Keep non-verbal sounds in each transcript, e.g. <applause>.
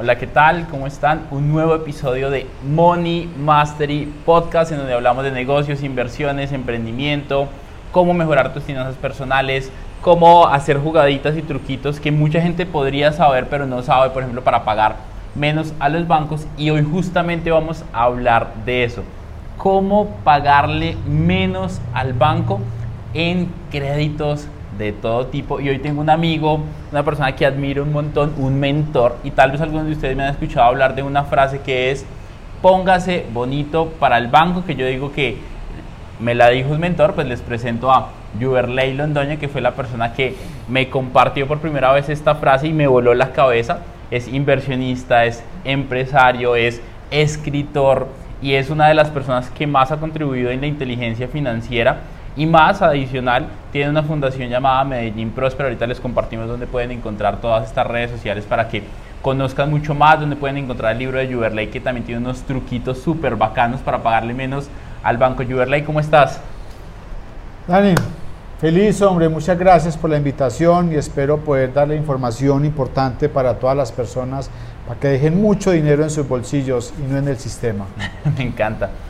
Hola, ¿qué tal? ¿Cómo están? Un nuevo episodio de Money Mastery Podcast en donde hablamos de negocios, inversiones, emprendimiento, cómo mejorar tus finanzas personales, cómo hacer jugaditas y truquitos que mucha gente podría saber pero no sabe, por ejemplo, para pagar menos a los bancos y hoy justamente vamos a hablar de eso. Cómo pagarle menos al banco en créditos de todo tipo. Y hoy tengo un amigo, una persona que admiro un montón, un mentor. Y tal vez algunos de ustedes me han escuchado hablar de una frase que es, póngase bonito para el banco, que yo digo que me la dijo un mentor, pues les presento a Juverley Londoña, que fue la persona que me compartió por primera vez esta frase y me voló la cabeza. Es inversionista, es empresario, es escritor y es una de las personas que más ha contribuido en la inteligencia financiera y más adicional, tiene una fundación llamada Medellín Próspero. Ahorita les compartimos donde pueden encontrar todas estas redes sociales para que conozcan mucho más, donde pueden encontrar el libro de Juverley que también tiene unos truquitos súper bacanos para pagarle menos al banco. Juverley, ¿cómo estás? Dani, feliz hombre, muchas gracias por la invitación y espero poder darle información importante para todas las personas para que dejen mucho dinero en sus bolsillos y no en el sistema. <laughs> Me encanta.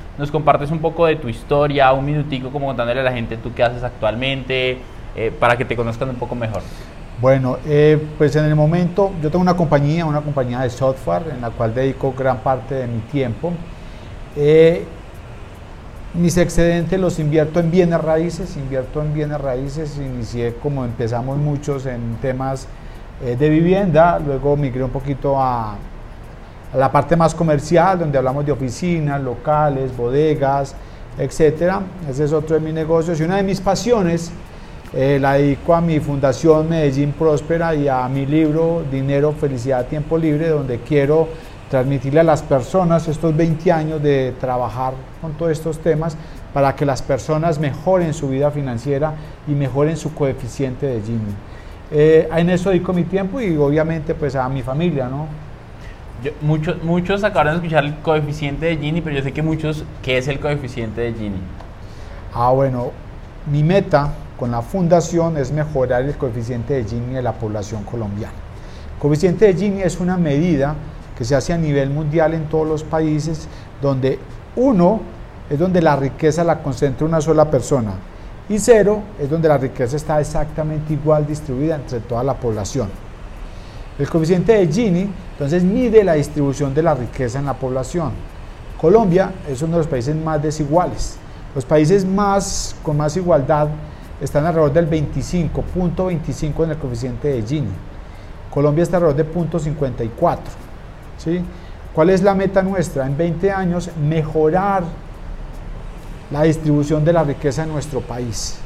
nos compartes un poco de tu historia, un minutico como contándole a la gente tú qué haces actualmente, eh, para que te conozcan un poco mejor? Bueno, eh, pues en el momento yo tengo una compañía, una compañía de software en la cual dedico gran parte de mi tiempo. Eh, mis excedentes los invierto en bienes raíces, invierto en bienes raíces, inicié como empezamos muchos en temas de vivienda, luego migré un poquito a, a la parte más comercial, donde hablamos de oficinas, locales, bodegas, etcétera. Ese es otro de mis negocios y una de mis pasiones eh, la dedico a mi fundación Medellín Próspera y a mi libro Dinero, Felicidad, Tiempo Libre, donde quiero transmitirle a las personas estos 20 años de trabajar con todos estos temas para que las personas mejoren su vida financiera y mejoren su coeficiente de Gini. Eh, en eso dedico mi tiempo y obviamente pues a mi familia, ¿no? Muchos, muchos acabaron de escuchar el coeficiente de Gini, pero yo sé que muchos, ¿qué es el coeficiente de Gini? Ah, bueno, mi meta con la fundación es mejorar el coeficiente de Gini de la población colombiana. El coeficiente de Gini es una medida que se hace a nivel mundial en todos los países donde uno es donde la riqueza la concentra una sola persona y cero es donde la riqueza está exactamente igual distribuida entre toda la población. El coeficiente de Gini entonces mide la distribución de la riqueza en la población. Colombia es uno de los países más desiguales. Los países más, con más igualdad están alrededor del 25.25 en el coeficiente de Gini. Colombia está alrededor de 0.54. ¿sí? ¿Cuál es la meta nuestra? En 20 años mejorar la distribución de la riqueza en nuestro país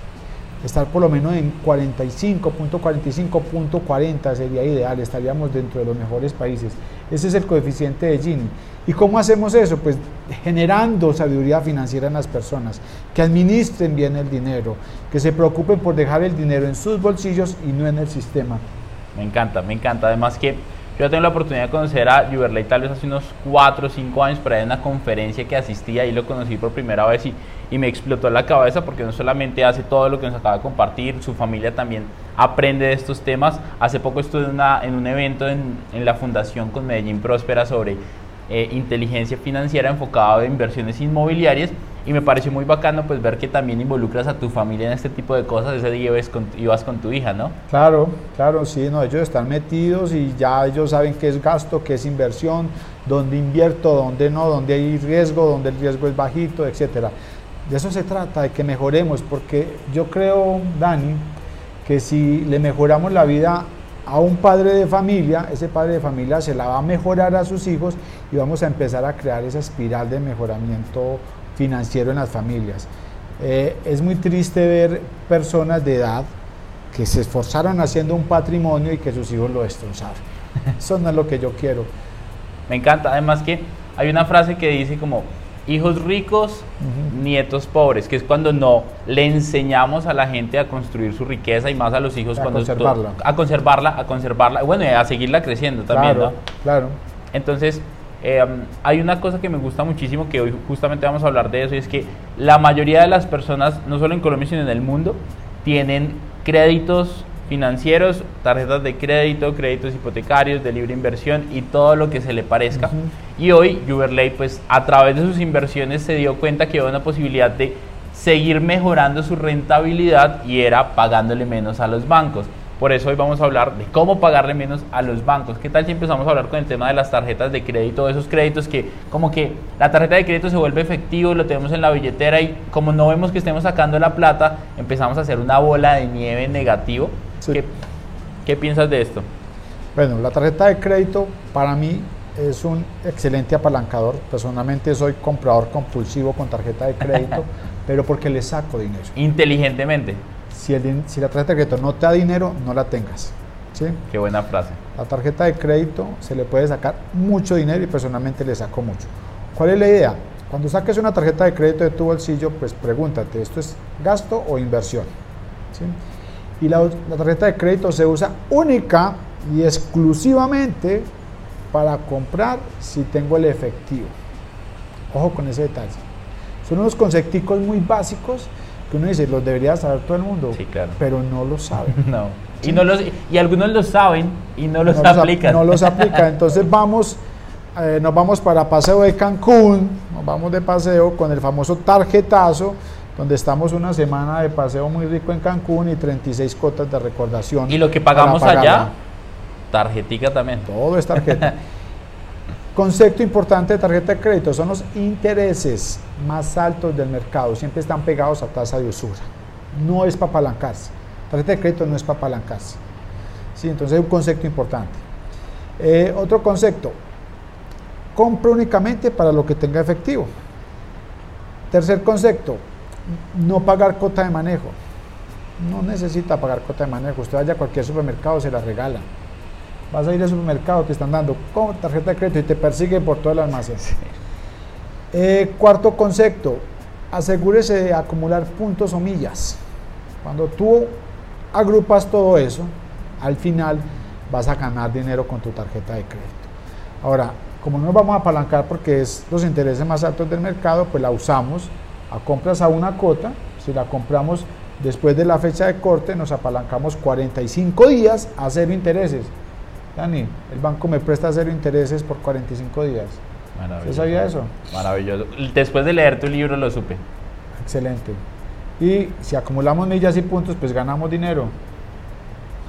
estar por lo menos en 45.45.40 sería ideal, estaríamos dentro de los mejores países. Ese es el coeficiente de Gini. ¿Y cómo hacemos eso? Pues generando sabiduría financiera en las personas, que administren bien el dinero, que se preocupen por dejar el dinero en sus bolsillos y no en el sistema. Me encanta, me encanta. Además que yo tengo la oportunidad de conocer a Juverley tal vez hace unos 4 o 5 años, pero en una conferencia que asistí, y lo conocí por primera vez y, y, me explotó la cabeza porque no solamente hace todo lo que nos acaba de compartir, su familia también aprende de estos temas. Hace poco estuve una, en un evento en, en, la fundación con Medellín Próspera sobre eh, inteligencia financiera enfocada en inversiones inmobiliarias y me pareció muy bacano pues ver que también involucras a tu familia en este tipo de cosas. Ese día ibas con, ibas con tu hija, ¿no? Claro, claro, sí, no, ellos están metidos y ya ellos saben qué es gasto, qué es inversión, dónde invierto, dónde no, dónde hay riesgo, dónde el riesgo es bajito, etcétera. De eso se trata, de que mejoremos, porque yo creo, Dani, que si le mejoramos la vida a un padre de familia, ese padre de familia se la va a mejorar a sus hijos y vamos a empezar a crear esa espiral de mejoramiento financiero en las familias. Eh, es muy triste ver personas de edad que se esforzaron haciendo un patrimonio y que sus hijos lo destrozaron. <laughs> Eso no es lo que yo quiero. Me encanta, además que hay una frase que dice como hijos ricos, nietos pobres, que es cuando no le enseñamos a la gente a construir su riqueza y más a los hijos A cuando conservarla. a conservarla, a conservarla, bueno, y a seguirla creciendo también, claro, ¿no? claro. Entonces, eh, hay una cosa que me gusta muchísimo, que hoy justamente vamos a hablar de eso, y es que la mayoría de las personas, no solo en Colombia, sino en el mundo, tienen créditos financieros, tarjetas de crédito, créditos hipotecarios, de libre inversión y todo lo que se le parezca. Y hoy Juberley, pues a través de sus inversiones se dio cuenta que había una posibilidad de seguir mejorando su rentabilidad y era pagándole menos a los bancos. Por eso hoy vamos a hablar de cómo pagarle menos a los bancos. ¿Qué tal si empezamos a hablar con el tema de las tarjetas de crédito, esos créditos que como que la tarjeta de crédito se vuelve efectivo, lo tenemos en la billetera y como no vemos que estemos sacando la plata, empezamos a hacer una bola de nieve negativo. Sí. ¿Qué, qué piensas de esto? Bueno, la tarjeta de crédito para mí es un excelente apalancador. Personalmente soy comprador compulsivo con tarjeta de crédito, <laughs> pero porque le saco dinero. Inteligentemente. Si, el si la tarjeta de crédito no te da dinero, no la tengas. ¿sí? Qué buena frase. La tarjeta de crédito se le puede sacar mucho dinero y personalmente le saco mucho. ¿Cuál es la idea? Cuando saques una tarjeta de crédito de tu bolsillo, pues pregúntate, ¿esto es gasto o inversión? ¿Sí? Y la, la tarjeta de crédito se usa única y exclusivamente para comprar si tengo el efectivo. Ojo con ese detalle. Son unos concepticos muy básicos que uno dice, los debería saber todo el mundo, Sí, claro. pero no lo sabe. <laughs> No. Y, no los, y algunos lo saben y no los no ap- aplican. no los <laughs> aplica. Entonces vamos, eh, nos vamos para paseo de Cancún, nos vamos de paseo con el famoso tarjetazo, donde estamos una semana de paseo muy rico en Cancún y 36 cotas de recordación. Y lo que pagamos allá, tarjetica también. Todo es tarjeta. <laughs> Concepto importante de tarjeta de crédito son los intereses más altos del mercado. Siempre están pegados a tasa de usura. No es para apalancarse. Tarjeta de crédito no es para apalancarse. Sí, entonces es un concepto importante. Eh, otro concepto. Compra únicamente para lo que tenga efectivo. Tercer concepto. No pagar cuota de manejo. No necesita pagar cuota de manejo. Usted vaya a cualquier supermercado, se la regala. Vas a ir al supermercado, te están dando con tarjeta de crédito y te persigue por todo el almacén. Eh, cuarto concepto, asegúrese de acumular puntos o millas. Cuando tú agrupas todo eso, al final vas a ganar dinero con tu tarjeta de crédito. Ahora, como no nos vamos a apalancar porque es los intereses más altos del mercado, pues la usamos a compras a una cuota. Si la compramos después de la fecha de corte, nos apalancamos 45 días a cero intereses. Dani, el banco me presta cero intereses por 45 días. Maravilloso. ¿Usted sabía eso? Maravilloso. Después de leer tu libro lo supe. Excelente. Y si acumulamos millas y puntos, pues ganamos dinero.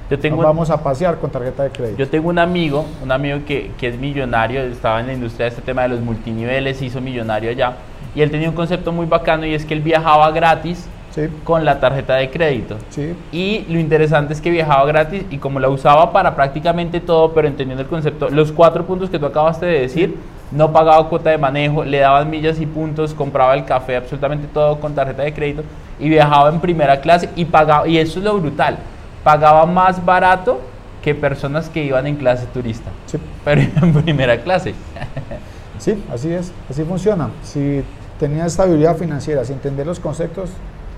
Yo tengo, Nos vamos a pasear con tarjeta de crédito. yo tengo un amigo, un amigo que, que es millonario, estaba en la industria de este tema de los multiniveles, se hizo millonario allá. Y él tenía un concepto muy bacano y es que él viajaba gratis Sí, con la tarjeta de crédito. sí, Y lo interesante es que viajaba gratis y como la usaba para prácticamente todo, pero entendiendo el concepto, los cuatro puntos que tú acabaste de decir, no pagaba cuota de manejo, le daban millas y puntos, compraba el café, absolutamente todo con tarjeta de crédito y viajaba en primera clase y pagaba, y eso es lo brutal, pagaba más barato que personas que iban en clase turista, sí. pero <laughs> en primera clase. Sí, así es, así funciona. Si tenías estabilidad financiera, si entender los conceptos,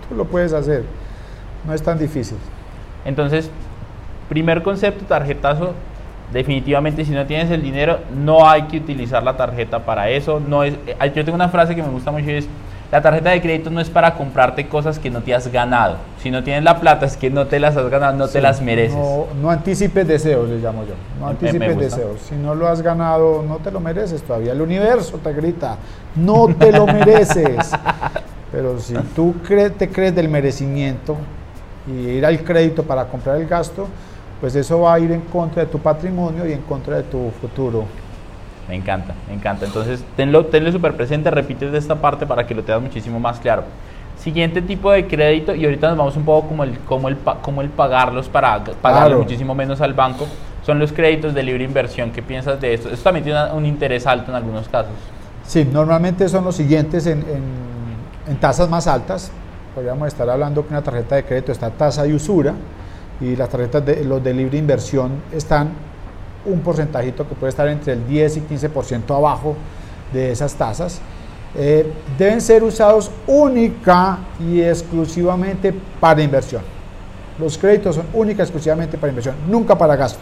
tú lo puedes hacer. No es tan difícil. Entonces, primer concepto, tarjetazo. Definitivamente, si no tienes el dinero, no hay que utilizar la tarjeta para eso. No es, eh, yo tengo una frase que me gusta mucho y es: la tarjeta de crédito no es para comprarte cosas que no te has ganado. Si no tienes la plata, es que no te las has ganado, no te las mereces. No, no anticipes deseos, le llamo yo. No anticipes deseos. Si no lo has ganado, no te lo mereces todavía. El universo te grita, no te lo mereces. <laughs> Pero si tú cre- te crees del merecimiento y ir al crédito para comprar el gasto, pues eso va a ir en contra de tu patrimonio y en contra de tu futuro. Me encanta, me encanta. Entonces, tenlo, tenlo súper presente, repites de esta parte para que lo tengas muchísimo más claro. Siguiente tipo de crédito, y ahorita nos vamos un poco como el, como el, como el pagarlos para pagarle muchísimo menos al banco, son los créditos de libre inversión. ¿Qué piensas de esto? Esto también tiene un interés alto en algunos casos. Sí, normalmente son los siguientes en, en, tasas más altas. Podríamos estar hablando que una tarjeta de crédito está tasa de usura y las tarjetas de los de libre inversión están un porcentajito que puede estar entre el 10 y 15% abajo de esas tasas. Eh, deben ser usados única y exclusivamente para inversión. Los créditos son única y exclusivamente para inversión, nunca para gasto.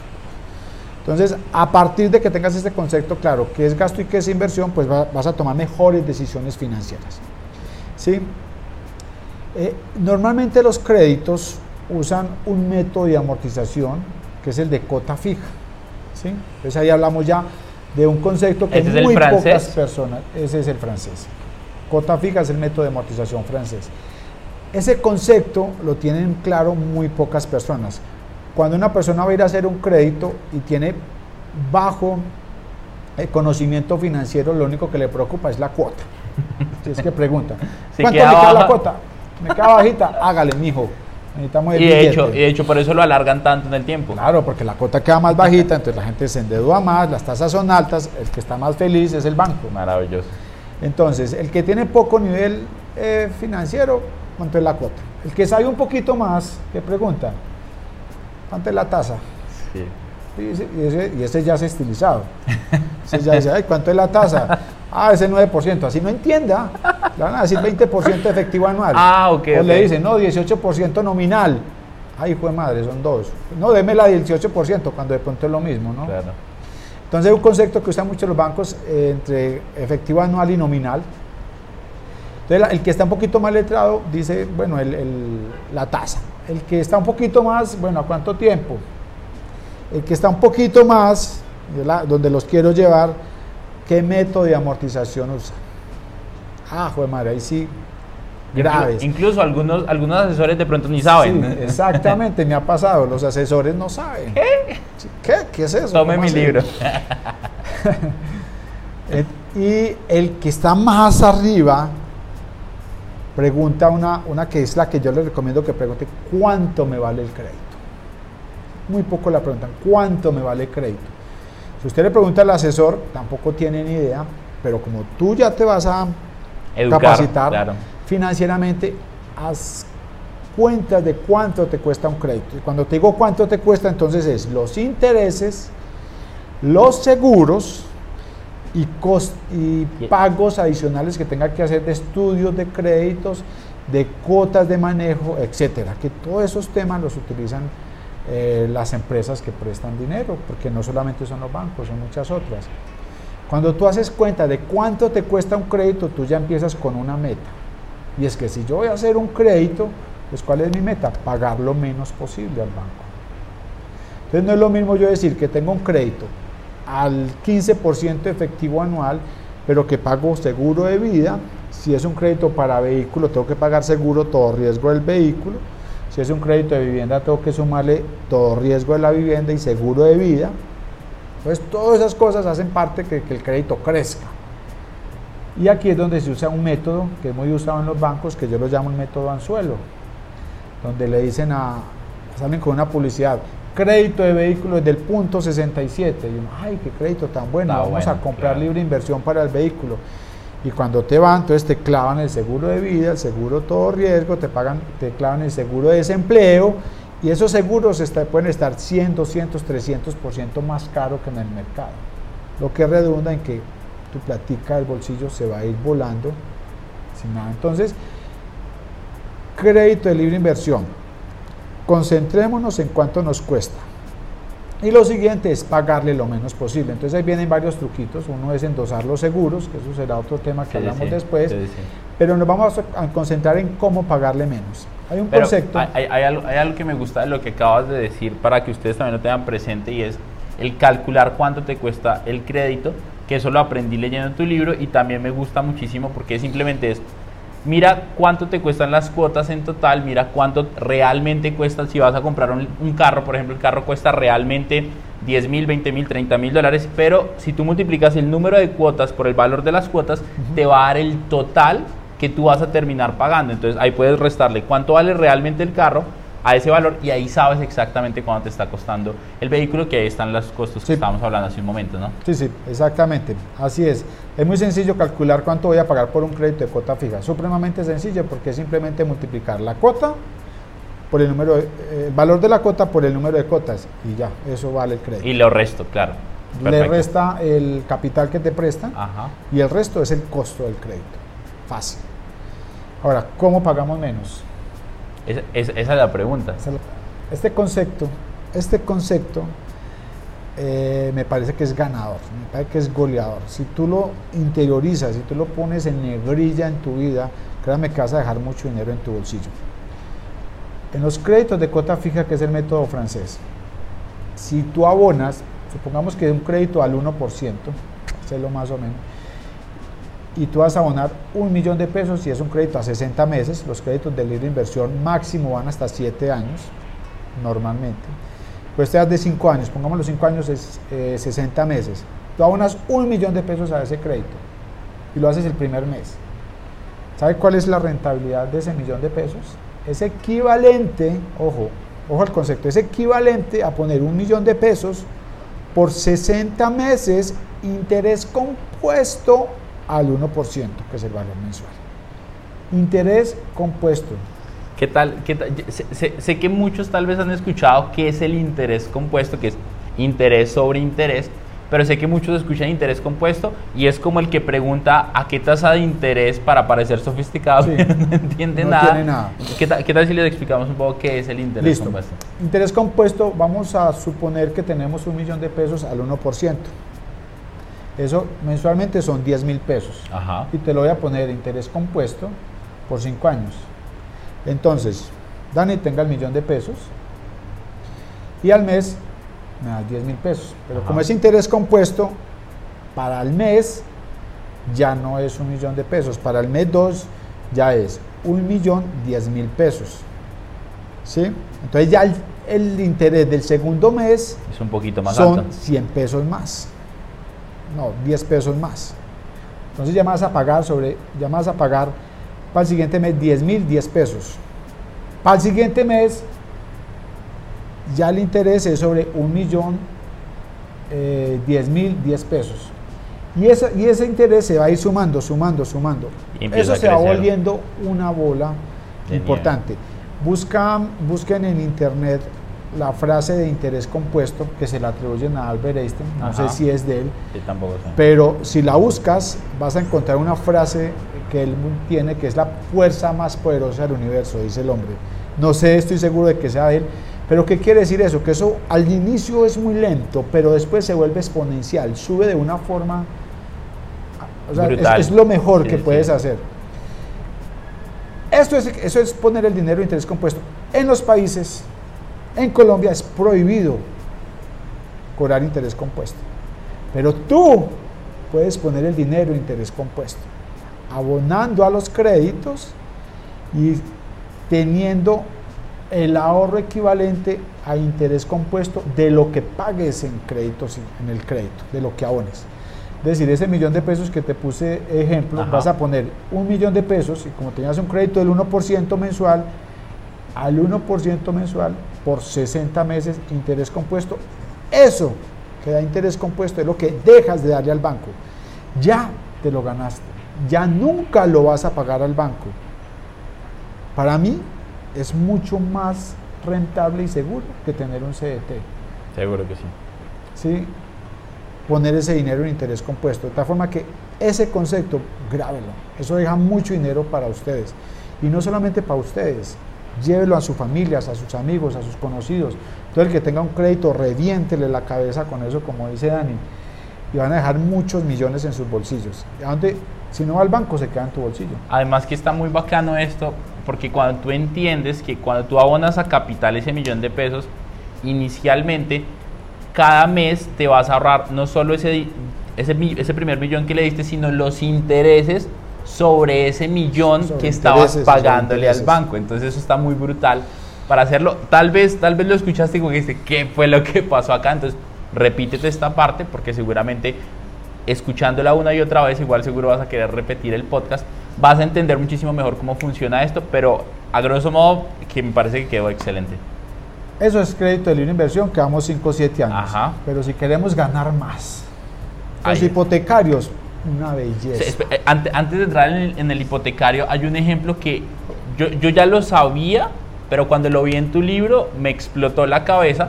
Entonces, a partir de que tengas este concepto claro, qué es gasto y qué es inversión, pues vas a tomar mejores decisiones financieras. ¿Sí? Eh, normalmente los créditos usan un método de amortización que es el de cota fija. ¿Sí? Entonces ahí hablamos ya de un concepto que muy pocas personas, ese es el francés. Cota fija es el método de amortización francés. Ese concepto lo tienen claro muy pocas personas. Cuando una persona va a ir a hacer un crédito y tiene bajo eh, conocimiento financiero, lo único que le preocupa es la cuota. <laughs> Si es que pregunta, ¿cuánto me queda la cuota? Me queda bajita, hágale, mijo. Necesitamos el y de, hecho, y de hecho, por eso lo alargan tanto en el tiempo. Claro, porque la cuota queda más bajita, entonces la gente se endeuda más, las tasas son altas, el que está más feliz es el banco. Maravilloso. Entonces, el que tiene poco nivel eh, financiero, ¿cuánto es la cuota? El que sabe un poquito más, ¿qué pregunta? ¿Cuánto es la tasa? Sí. Y ese, ya es estilizado. <laughs> Ese ya dice, ay, ¿cuánto es la tasa? <laughs> Ah, ese 9%. Así no entienda. Le van a decir 20% efectivo anual. Ah, ok. O le dicen, no, 18% nominal. Ay, fue madre, son dos. No, déme la 18% cuando de pronto es lo mismo, ¿no? Claro. Entonces, un concepto que usan mucho los bancos eh, entre efectivo anual y nominal. Entonces, el que está un poquito más letrado dice, bueno, la tasa. El que está un poquito más, bueno, ¿a cuánto tiempo? El que está un poquito más, donde los quiero llevar, ¿qué método de amortización usa? Ah, joder madre, ahí sí, graves. Incluso algunos, algunos asesores de pronto ni saben. <laughs> exactamente, me ha pasado, los asesores no saben. ¿Qué? ¿Qué? ¿Qué es eso? Tome mi libro. <laughs> Y el que está más arriba pregunta una, una que es la que yo le recomiendo que pregunte, ¿cuánto me vale el crédito? Muy poco la preguntan, ¿cuánto me vale el crédito? Si usted le pregunta al asesor, tampoco tiene ni idea, pero como tú ya te vas a capacitar financieramente, haz cuentas de cuánto te cuesta un crédito. Y cuando te digo cuánto te cuesta, entonces es los intereses, los seguros, y, y pagos adicionales que tenga que hacer de estudios de créditos, de cuotas de manejo, etcétera. Que todos esos temas los utilizan eh, las empresas que prestan dinero, porque no solamente son los bancos, son muchas otras. Cuando tú haces cuenta de cuánto te cuesta un crédito, tú ya empiezas con una meta. Y es que si yo voy a hacer un crédito, pues ¿cuál es mi meta? Pagar lo menos posible al banco. Entonces no es lo mismo yo decir que tengo un crédito al 15% efectivo anual, pero que pago seguro de vida. Si es un crédito para vehículo, tengo que pagar seguro todo riesgo del vehículo. Si es un crédito de vivienda, tengo que sumarle todo riesgo de la vivienda y seguro de vida. Entonces, todas esas cosas hacen parte de que, el crédito crezca. Y aquí es donde se usa un método que es muy usado en los bancos, que yo lo llamo el método anzuelo, donde le dicen a, salen con una publicidad, crédito de vehículo desde el punto 67. Y uno, ay, qué crédito tan bueno, vamos a comprar libre inversión para el vehículo. Y cuando te van, entonces te clavan el seguro de vida, el seguro todo riesgo, te pagan, te clavan el seguro de desempleo y esos seguros pueden estar 100, 200, 300% más caro que en el mercado. Lo que redunda en que tu platica del bolsillo se va a ir volando sin nada. Entonces, crédito de libre inversión concentrémonos en cuánto nos cuesta. Y lo siguiente es pagarle lo menos posible. Entonces ahí vienen varios truquitos. Uno es endosar los seguros, que eso será otro tema que hablamos después. pero nos vamos a concentrar en cómo pagarle menos. Hay un concepto. Hay, hay, algo, hay, algo, que me gusta de lo que acabas de decir para que ustedes también lo tengan presente y es el calcular cuánto te cuesta el crédito, que eso lo aprendí leyendo tu libro y también me gusta muchísimo porque simplemente es mira cuánto te cuestan las cuotas en total, mira cuánto realmente cuesta si vas a comprar un, carro, por ejemplo, el carro cuesta realmente 10 mil, 20 mil, 30 mil dólares, pero si tú multiplicas el número de cuotas por el valor de las cuotas, te va a dar el total que tú vas a terminar pagando. Entonces ahí puedes restarle cuánto vale realmente el carro a ese valor y ahí sabes exactamente cuánto te está costando el vehículo, que ahí están los costos que estábamos hablando hace un momento, ¿no? Sí, sí, exactamente. Así es. Es muy sencillo calcular cuánto voy a pagar por un crédito de cuota fija. Supremamente sencillo porque es simplemente multiplicar la cuota por el número, eh, valor de la cuota por el número de cuotas y ya, eso vale el crédito. Y lo resto, claro. Le resta el capital que te prestan y el resto es el costo del crédito. Fácil. Ahora, ¿cómo pagamos menos? Esa es la pregunta. Este concepto, este concepto eh, me parece que es ganador, me parece que es goleador. Si tú lo interiorizas, si tú lo pones en negrilla en tu vida, créame que vas a dejar mucho dinero en tu bolsillo. En los créditos de cuota fija, que es el método francés, si tú abonas, supongamos que un crédito al 1%, sé lo más o menos, y tú vas a abonar un millón de pesos si es un crédito a 60 meses, los créditos de libre inversión máximo van hasta 7 años, normalmente. Pues te das de 5 años, pongamos los 5 años es 60 eh, meses. Tú abonas un millón de pesos a ese crédito y lo haces el primer mes. ¿Sabe cuál es la rentabilidad de ese millón de pesos? Es equivalente, ojo, ojo al concepto, es equivalente a poner un millón de pesos por 60 meses interés compuesto al 1%, que es el valor mensual. Interés compuesto. ¿Qué tal? Qué Sé, que muchos tal vez han escuchado qué es el interés compuesto, que es interés sobre interés, pero sé que muchos escuchan interés compuesto y es como el que pregunta a qué tasa de interés para parecer sofisticado, <laughs> no entiende no nada. Tiene nada. ¿Qué, tal, si les explicamos un poco qué es el interés compuesto? Interés compuesto, vamos a suponer que tenemos un millón de pesos al 1%. Eso mensualmente son 10 mil pesos. Y te lo voy a poner de interés compuesto por 5 años. Entonces, Dani tenga el millón de pesos y al mes me das 10 mil pesos. Pero como es interés compuesto, para el mes ya no es un millón de pesos. Para el mes 2 ya es un millón 10 mil pesos. ¿Sí? Entonces ya el, interés del segundo mes es un poquito más son 100 pesos más no, 10 pesos más. Entonces ya vas a pagar sobre, ya vas a pagar para el siguiente mes 10 mil, 10 pesos. Para el siguiente mes ya el interés es sobre un millón, eh, 10 mil, 10 pesos. Y, y ese interés se va a ir sumando, sumando, sumando. Eso se va volviendo una bola importante. Buscan, busquen en internet la frase de interés compuesto que se le atribuyen a Albert Einstein, no sé si es de él, pero si la buscas vas a encontrar una frase que él tiene que es la fuerza más poderosa del universo, dice el hombre. No sé, estoy seguro de que sea de él, pero ¿qué quiere decir eso? Que eso al inicio es muy lento, pero después se vuelve exponencial, sube de una forma... O sea, es, lo mejor que puedes hacer. Esto es, eso es poner el dinero de interés compuesto en los países en Colombia es prohibido cobrar interés compuesto. Pero tú puedes poner el dinero en interés compuesto, abonando a los créditos y teniendo el ahorro equivalente a interés compuesto de lo que pagues en créditos en el crédito, de lo que abones. Es decir, ese millón de pesos que te puse ejemplo, vas a poner un millón de pesos y como tenías un crédito del 1% mensual, al 1% mensual por 60 meses interés compuesto. Eso que da interés compuesto es lo que dejas de darle al banco. Ya te lo ganaste. Ya nunca lo vas a pagar al banco. Para mí es mucho más rentable y seguro que tener un CDT. Seguro que sí. Sí, poner ese dinero en interés compuesto. De tal forma que ese concepto, grábelo. Eso deja mucho dinero para ustedes. Y no solamente para ustedes, llévelo a sus familias, a sus amigos, a sus conocidos. Todo el que tenga un crédito, reviéntele la cabeza con eso, como dice Dani, y van a dejar muchos millones en sus bolsillos. Donde, si no va al banco, se queda en tu bolsillo. Además que está muy bacano esto, porque cuando tú entiendes que cuando tú abonas a capital ese millón de pesos, inicialmente, cada mes te vas a ahorrar no solo ese, ese, ese primer millón que le diste, sino los intereses sobre ese millón que estabas pagándole al banco. Entonces eso está muy brutal para hacerlo. Tal vez, tal vez lo escuchaste y como dijiste, ¿qué fue lo que pasó acá? Entonces repítete esta parte porque seguramente escuchándola una y otra vez igual seguro vas a querer repetir el podcast vas a entender muchísimo mejor cómo funciona esto, pero a grosso modo que me parece que quedó excelente. Eso es crédito de libre inversión, quedamos 5 o 7 años. Pero si queremos ganar más, los hipotecarios, una belleza. Eh, antes, de entrar en el, hipotecario, hay un ejemplo que yo, yo ya lo sabía, pero cuando lo vi en tu libro me explotó la cabeza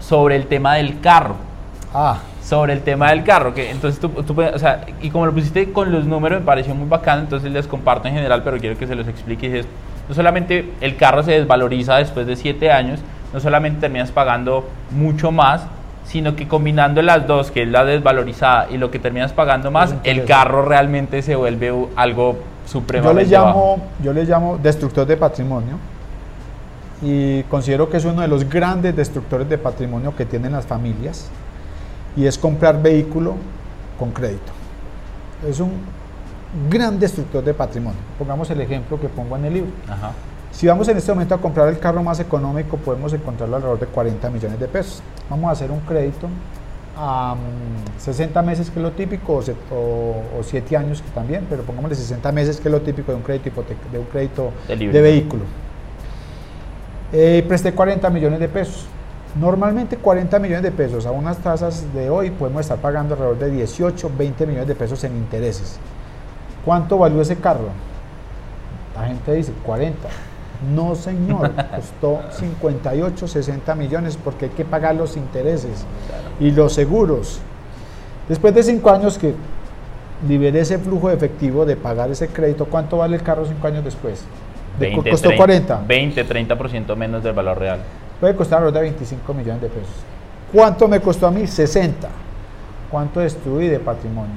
sobre el tema del carro. Ah. Sobre el tema del carro, que entonces tú, tú, o sea, y como lo pusiste con los números me pareció muy bacano, entonces les comparto en general, pero quiero que se los explique. Y es, no solamente el carro se desvaloriza después de 7 años, no solamente terminas pagando mucho más, sino que combinando las dos, que es la desvalorizada y lo que terminas pagando más, el carro realmente se vuelve algo supremamente yo le llamo, Yo le llamo destructor de patrimonio y considero que es uno de los grandes destructores de patrimonio que tienen las familias y es comprar vehículo con crédito. Es un gran destructor de patrimonio. Pongamos el ejemplo que pongo en el libro. Si vamos en este momento a comprar el carro más económico, podemos encontrarlo alrededor de 40 millones de pesos. Vamos a hacer un crédito a 60 mm, meses, que es lo típico, o, 7 años que también, pero pongámosle 60 meses, que es lo típico de un crédito, de, un crédito de, vehículo. Eh, presté 40 millones de pesos. Normalmente 40 millones de pesos a unas tasas de hoy podemos estar pagando alrededor de 18, 20 millones de pesos en intereses. ¿Cuánto valió ese carro? La gente dice 40. No, señor, <laughs> costó 58, 60 millones porque hay que pagar los intereses y los seguros. Después de cinco años que liberé ese flujo de efectivo de pagar ese crédito, ¿cuánto vale el carro cinco años después? 20, costó 40. 20, 30% menos del valor real. Puede costar alrededor de 25 millones de pesos. ¿Cuánto me costó a mí? 60. ¿Cuánto destruí de patrimonio?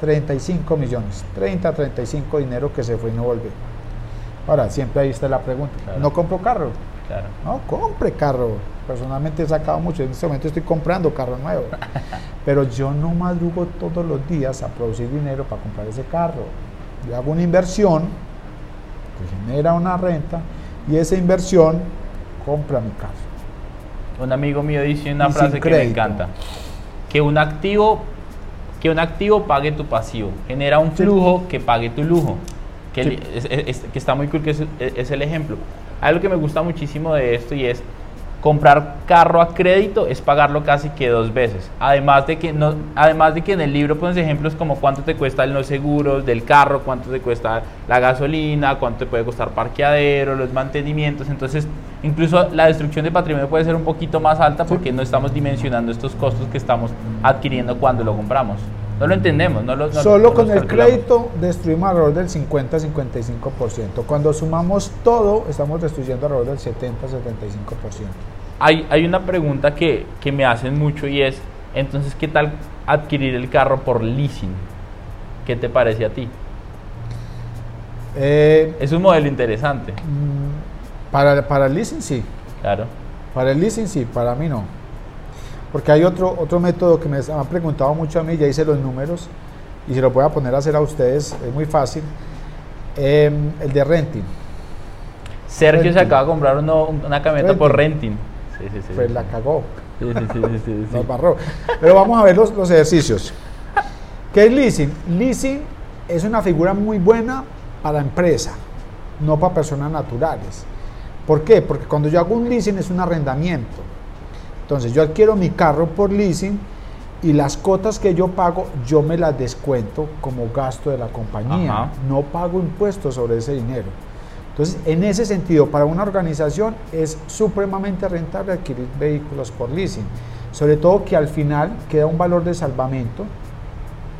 35 millones. 30, 35 dinero que se fue y no volvió. Ahora, siempre ahí está la pregunta. ¿No compro carro? Claro. No, compre carro. Personalmente he sacado mucho. En este momento estoy comprando carro nuevo. <laughs> Pero yo no madrugo todos los días a producir dinero para comprar ese carro. Yo hago una inversión que genera una renta y esa inversión compra mi carro. Un amigo mío dice una frase que me encanta. Que un activo que un activo pague tu pasivo, genera un flujo que pague tu lujo que, está muy cool, que es, el ejemplo. Algo que me gusta muchísimo de esto y es comprar carro a crédito es pagarlo casi que dos veces. Además de que, no, además de que en el libro pones ejemplos como cuánto te cuesta los seguros del carro, cuánto te cuesta la gasolina, cuánto te puede costar parqueadero, los mantenimientos. Entonces, incluso la destrucción de patrimonio puede ser un poquito más alta porque no estamos dimensionando estos costos que estamos adquiriendo cuando lo compramos. No lo entendemos. No lo, Solo con el crédito destruimos alrededor del 50-55%. Cuando sumamos todo, estamos destruyendo alrededor del 70-75%. Hay, hay una pregunta que, que me hacen mucho y es, entonces, ¿qué tal adquirir el carro por leasing? ¿Qué te parece a ti? Eh, es un modelo interesante. Mm, para, para el leasing sí. Claro. Para el leasing sí, para mí no. Porque hay otro, otro método que me han preguntado mucho a mí, ya hice los números y se lo voy a poner a hacer a ustedes, es muy fácil. Em, el de renting. Sergio se acaba de comprar una camioneta por renting. Sí, sí, sí. Pues la cagó. Sí, sí, sí, <laughs> Nos barró. Pero vamos a ver los, los ejercicios. ¿Qué es leasing? Leasing es una figura muy buena para empresa, no para personas naturales. ¿Por qué? Porque cuando yo hago un leasing es un arrendamiento. Entonces yo adquiero mi carro por leasing y las cotas que yo pago yo me las descuento como gasto de la compañía. No pago impuestos sobre ese dinero. Entonces, en ese sentido, para una organización es supremamente rentable adquirir vehículos por leasing. Sobre todo que al final queda un valor de salvamento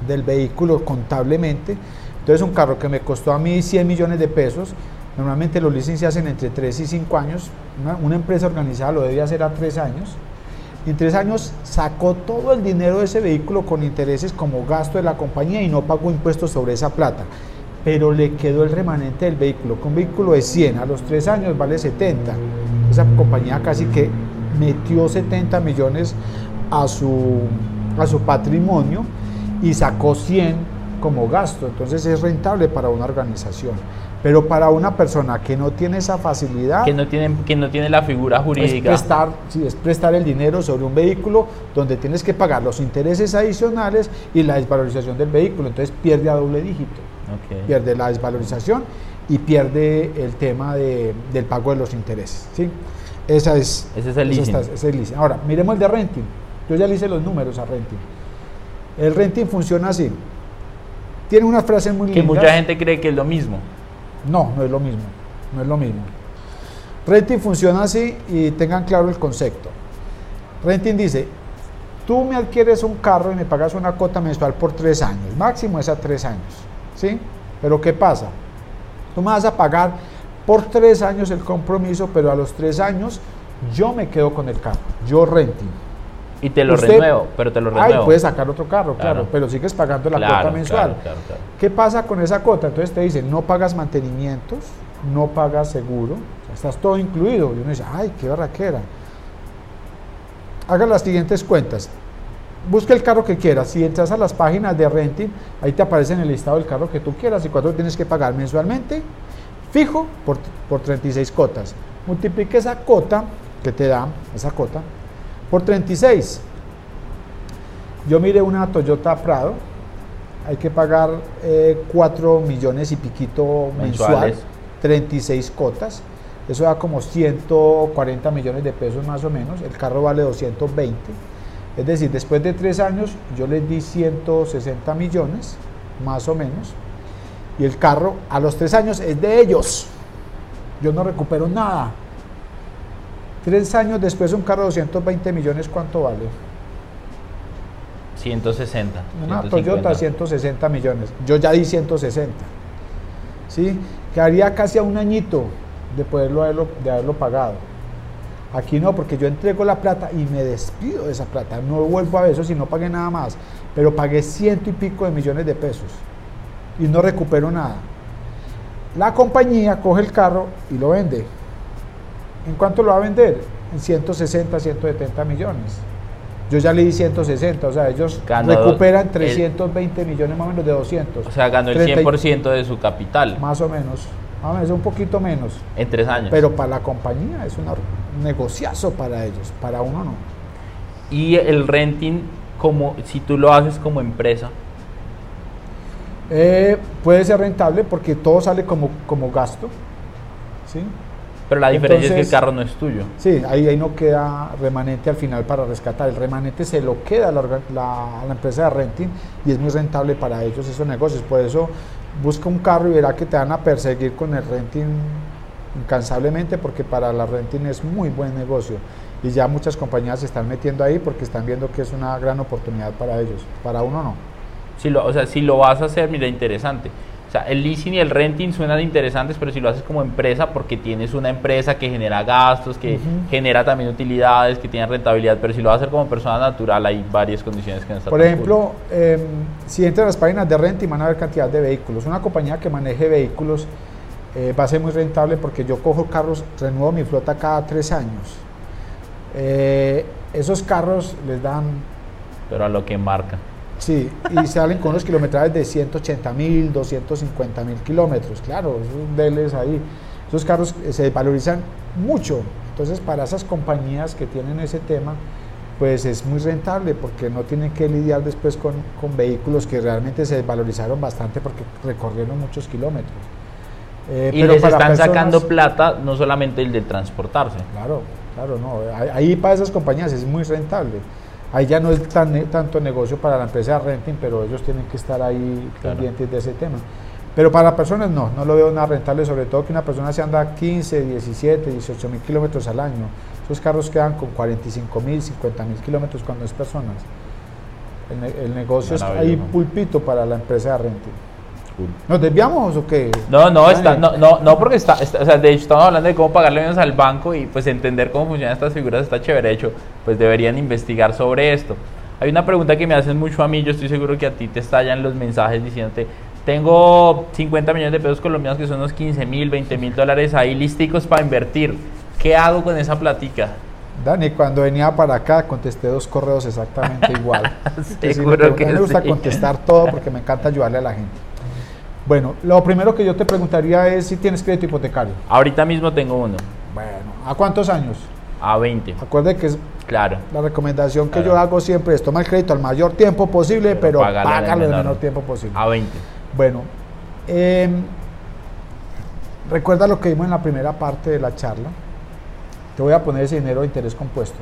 del vehículo contablemente. Entonces, un carro que me costó a mí 100 millones de pesos, normalmente los leasing se hacen entre 3 y 5 años. Una, una empresa organizada lo debe hacer a 3 años en tres años sacó todo el dinero de ese vehículo con intereses como gasto de la compañía y no pagó impuestos sobre esa plata. Pero le quedó el remanente del vehículo. Con un vehículo de 100 a los tres años vale 70. Esa compañía casi que metió 70 millones a su, a su patrimonio y sacó 100 como gasto. Entonces es rentable para una organización. Pero para una persona que no tiene esa facilidad... Que no tiene, que no tiene la figura jurídica. Es prestar, sí, es prestar el dinero sobre un vehículo donde tienes que pagar los intereses adicionales y la desvalorización del vehículo. Entonces pierde a doble dígito. Pierde la desvalorización y pierde el tema de- del pago de los intereses. ¿sí? Esa es, Ese es el leasing. es. Ahora, miremos el de renting. Yo ya le hice los números a renting. El renting funciona así. Tiene unas frases muy Que lindas. mucha gente cree que es lo mismo. No, no es lo mismo. No es lo mismo. Renting funciona así y tengan claro el concepto. Renting dice, tú me adquieres un carro y me pagas una cuota mensual por tres años. Máximo es a tres años. ¿Sí? Pero ¿qué pasa? Tú me vas a pagar por tres años el compromiso, pero a los tres años yo me quedo con el carro. Yo renting. Y te lo Usted- renuevo, pero te lo Ay, renuevo. puedes sacar otro carro, claro, Claro. pero sigues pagando la Claro, cuota mensual. claro, claro, claro. ¿Qué pasa con esa cuota? Entonces te dicen, no pagas mantenimientos, no pagas seguro, estás todo incluido. Y uno dice, ay, qué barraquera. Haga las siguientes cuentas. Busca el carro que quieras. Si entras a las páginas de renting, ahí te aparece en el listado el carro que tú quieras y cuánto tienes que pagar mensualmente, fijo, por, por 36 cotas. Multiplique esa cota que te da, esa cota, por 36. Yo miré una Toyota Prado, hay que pagar 4 millones y piquito mensual, Mensuales. 36 cotas, eso da como 140 millones de pesos más o menos, el carro vale 220, es decir, después de 3 años yo les di 160 millones, más o menos, y el carro a los 3 años es de ellos, yo no recupero nada. 3 años después un carro de 220 millones, ¿cuánto vale? 160. Una 150. Toyota 160 millones. Yo ya di 160. ¿Sí? Quedaría casi a un añito de poderlo haberlo, de haberlo pagado. Aquí no, porque yo entrego la plata y me despido de esa plata. No vuelvo a ver eso si no pagué nada más. Pero pagué ciento y pico de millones de pesos. Y no recupero nada. La compañía coge el carro y lo vende. ¿En cuánto lo va a vender? En 160, 170 millones. Yo ya le di 160, o sea, ellos recuperan el- 320 millones más o menos de 200. O sea, ganó el 30 y- 100% de su capital Más o menos, más o menos, un poquito menos. en tres años. Pero para la compañía es una- un negociazo para ellos, para uno no. y el renting, como si tú lo haces como empresa, Eh, puede ser rentable porque todo sale como, como gasto. ¿sí? Pero la diferencia es que el Entonces- carro no es tuyo. Sí, ahí, ahí no queda remanente al final para rescatar. El remanente se lo queda a la, la- a la empresa de renting y es muy rentable para ellos esos negocios. Por eso busca un carro y verá que te van a perseguir con el renting incansablemente porque para la renting es muy buen negocio. Y ya muchas compañías se están metiendo ahí porque están viendo que es una gran oportunidad para ellos. Para uno no. Si lo, o sea, si lo vas a hacer, mira, interesante. Sea, el leasing y el renting suenan interesantes, pero si lo haces como empresa, porque tienes una empresa que genera gastos, que genera también utilidades, que tiene rentabilidad, pero si lo vas a hacer como persona natural, hay varias condiciones que no están Por ejemplo, em, si entran a las páginas de renting van a ver cantidad de vehículos. Una compañía que maneje vehículos eh, va a ser muy rentable porque yo cojo carros, renuevo mi flota cada tres años. Eh, esos carros les dan, pero a lo que marca. Sí, y salen con unos kilometrajes de 180 mil, 250 mil kilómetros. Claro, esos deles ahí. Esos carros eh, se valorizan mucho. Entonces, para esas compañías que tienen ese tema, pues es muy rentable porque no tienen que lidiar después con, con vehículos que realmente se desvalorizaron bastante porque recorrieron muchos kilómetros. Eh, Y pero les para están personas- sacando plata, no solamente el de transportarse. Claro, claro, no. Ahí para esas compañías es muy rentable. Ahí ya no es tan, ne- tanto negocio para la empresa de renting, pero ellos tienen que estar ahí Claro. pendientes de ese tema. Pero para personas no, no lo veo nada rentable, sobre todo que una persona se anda 15, 17, 18 mil kilómetros al año. Esos carros quedan con 45 mil, 50 mil kilómetros cuando es personas. El, el negocio es ahí pulpito para la empresa de renting. ¿Nos desviamos o qué? No, no, está, no, no, no, porque está, está- o sea, de hecho estamos hablando de cómo pagarle menos al banco y pues entender cómo funcionan estas figuras está chévere. De hecho, pues deberían investigar sobre esto. Hay una pregunta que me hacen mucho a mí, yo estoy seguro que a ti te estallan los mensajes diciéndote, tengo 50 millones de pesos colombianos que son unos 15 mil, 20 mil dólares ahí listicos para invertir. ¿Qué hago con esa platica? Dani, cuando venía para acá contesté dos correos exactamente <laughs> igual. Sí Seguro que a mí me gusta sí. contestar todo porque me encanta ayudarle a la gente. Bueno, lo primero que yo te preguntaría es si tienes crédito hipotecario. Ahorita mismo tengo uno, Bueno, ¿a cuántos años? a 20, Acuerde que es claro. la recomendación que Claro. yo hago siempre es toma el crédito al mayor tiempo posible, Pero pero págalo el menor tiempo posible. A 20. Bueno, Em, recuerda lo que vimos en la primera parte de la charla. Te voy a poner ese dinero de interés compuesto.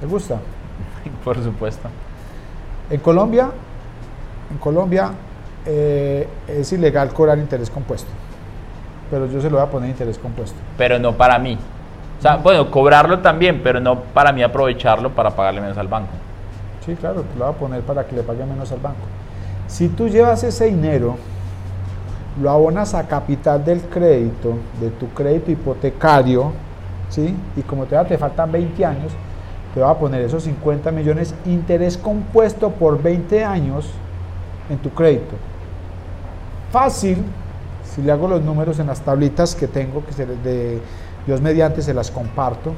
¿Te gusta? <laughs> Por supuesto. En Colombia, en Colombia eh, es ilegal cobrar interés compuesto, pero yo se lo voy a poner interés compuesto. Pero no para mí. O sea, bueno, cobrarlo también, pero no para mí aprovecharlo para pagarle menos al banco. Sí, claro, te lo voy a poner para que le pague menos al banco. Si tú llevas ese dinero, lo abonas a capital del crédito, de tu crédito hipotecario, ¿sí? y como te, te faltan 20 años, te va a poner esos 50 millones interés compuesto por 20 años en tu crédito. Fácil, si le hago los números en las tablitas que tengo, que se les de Dios mediante se las comparto,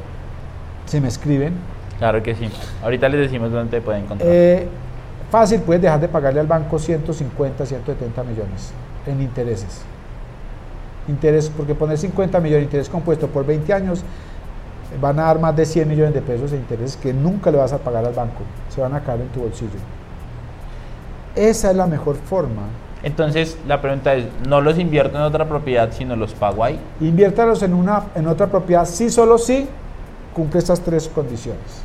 se me escriben. Claro que sí. Ahorita les decimos dónde te pueden encontrar. Eh, fácil, puedes dejar de pagarle al banco 150, 170 millones en intereses. Interés, porque poner 50 millones de interés compuesto por 20 años van a dar más de 100 millones de pesos de intereses que nunca le vas a pagar al banco, se van a caer en tu bolsillo. Esa es la mejor forma. Entonces, la pregunta es, ¿no los invierto en otra propiedad, sino los pago ahí? Inviértalos en, una, en otra propiedad, sí, solo sí, cumple estas tres condiciones.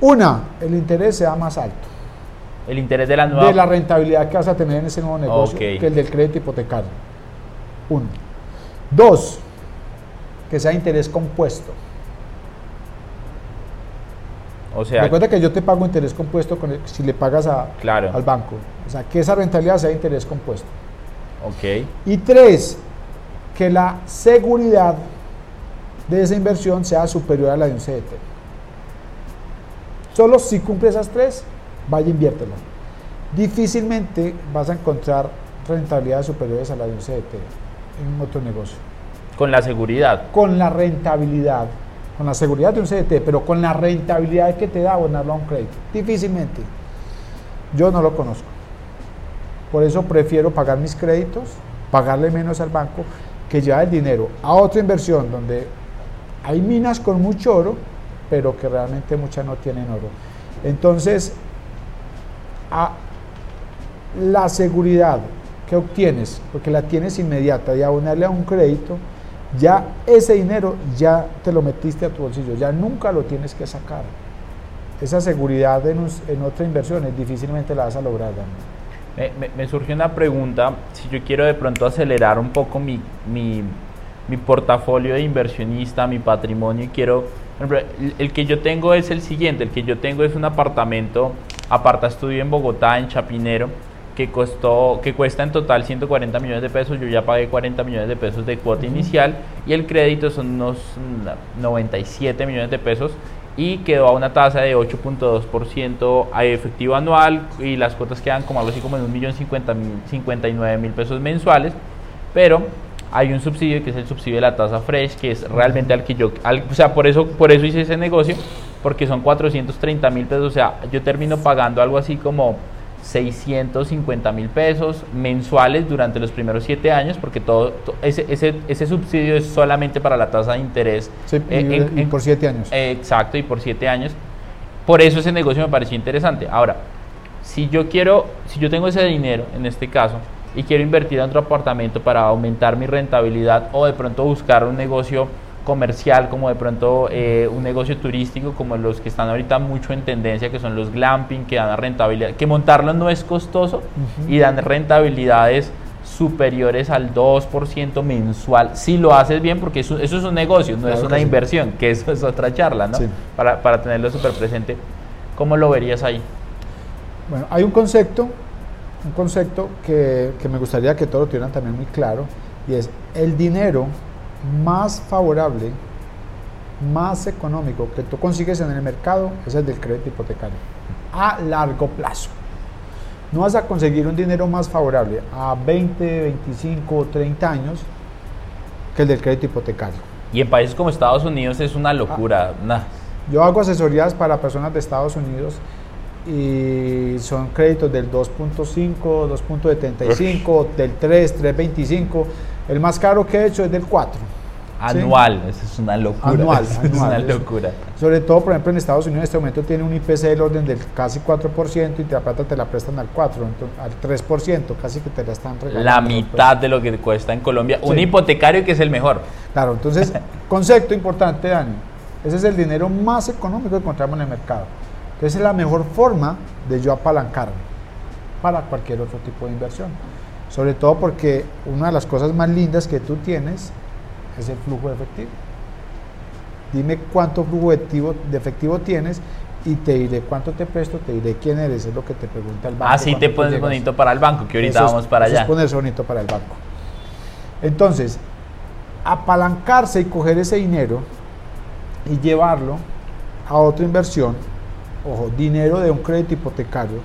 Una, el interés sea más alto. El interés de la nueva... De la rentabilidad que vas a tener en ese nuevo negocio que el del crédito hipotecario. Uno. Dos, que sea interés compuesto. O sea, Recuerda que yo te pago interés compuesto con el- si le pagas a- Claro. al banco. O sea, que esa rentabilidad sea interés compuesto. ok. Y tres, que la seguridad de esa inversión sea superior a la de un CDT. Solo si cumple esas tres, vaya e inviértela. Difícilmente vas a encontrar rentabilidades superiores a la de un CDT en otro negocio. Con la seguridad. Con la rentabilidad, con la seguridad de un CDT, pero con la rentabilidad que te da abonarlo a un crédito. Difícilmente. Yo no lo conozco. Por eso prefiero pagar mis créditos, pagarle menos al banco, que llevar el dinero a otra inversión donde hay minas con mucho oro, pero que realmente muchas no tienen oro. Entonces, a la seguridad que obtienes, porque la tienes inmediata, de abonarle a un crédito, ya ese dinero ya te lo metiste a tu bolsillo, ya nunca lo tienes que sacar. Esa seguridad en, en otra inversión es difícilmente la vas a lograr. Dani. Me, me- me surge una pregunta, si yo quiero de pronto acelerar un poco mi, mi, mi portafolio de inversionista, mi patrimonio y quiero, por ejemplo, el, el que yo tengo es el siguiente, el que yo tengo es un apartamento, aparta estudio en Bogotá, en Chapinero, que costó, que cuesta en total 140 millones de pesos, yo ya pagué 40 millones de pesos de cuota inicial y el crédito son unos mm, 97 millones de pesos y quedó a una tasa de 8.2% a efectivo anual y las cuotas quedan como algo así como en 1.059.000 pesos mensuales, pero hay un subsidio que es el subsidio de la tasa fresh, que es realmente al que yo, o sea, por eso, por eso hice ese negocio, porque son 430 mil pesos, o sea, yo termino pagando algo así como 650 mil pesos mensuales durante los primeros 7 años, porque todo, to- ese, ese, ese subsidio es solamente para la tasa de interés. Sí, y, eh, en- y en- por siete años. eh, Exacto, y por 7 años. Por eso ese negocio me pareció interesante. Ahora, si yo quiero, si yo tengo ese dinero, en este caso, y quiero invertir en otro apartamento para aumentar mi rentabilidad o de pronto buscar un negocio comercial, como de pronto eh, un negocio turístico, como los que están ahorita mucho en tendencia, que son los glamping, que dan rentabilidad, que montarlo no es costoso y dan rentabilidades superiores al 2% mensual, si lo haces bien, porque eso, eso es un negocio, no Claro es que una sí. inversión, que eso es otra charla, ¿no? Sí. Para, para tenerlo súper presente. ¿Cómo lo verías ahí? Bueno, hay un concepto, un concepto que, que me gustaría que todos lo tuvieran también muy claro, y es el dinero más favorable, más económico que tú consigues en el mercado es el del crédito hipotecario, a largo plazo. No vas a conseguir un dinero más favorable a 20, 25 o 30 años que el del crédito hipotecario. Y en países como Estados Unidos es una locura. nah. Yo hago asesorías para personas de Estados Unidos y son créditos del 2.5, 2.75, del 3, 3.25. El más caro que he hecho es del 4. Anual, eso es una locura. Anual, <laughs> eso anual, es una locura. Sobre todo, por ejemplo, en Estados Unidos en este momento tiene un IPC del orden del casi 4% y te la plata te la prestan al 4, entonces, al 3%, casi que te la están regalando. La pues. mitad de lo que cuesta en Colombia. Un Sí. hipotecario que es el mejor. Claro, entonces, <laughs> concepto importante, Dani. Ese es el dinero más económico que encontramos en el mercado. Entonces, es la mejor forma de yo apalancarme para cualquier otro tipo de inversión. Sobre todo porque una de las cosas más lindas que tú tienes es el flujo de efectivo. Dime cuánto flujo de efectivo, de efectivo tienes y te diré cuánto te presto, te diré quién eres, es lo que te pregunta el banco. Así cuando te pones llegas. bonito para el banco, que ahorita Eso vamos para eso es allá. ponerse bonito para el banco. Entonces, apalancarse y coger ese dinero y llevarlo a otra inversión, ojo, dinero de un crédito hipotecario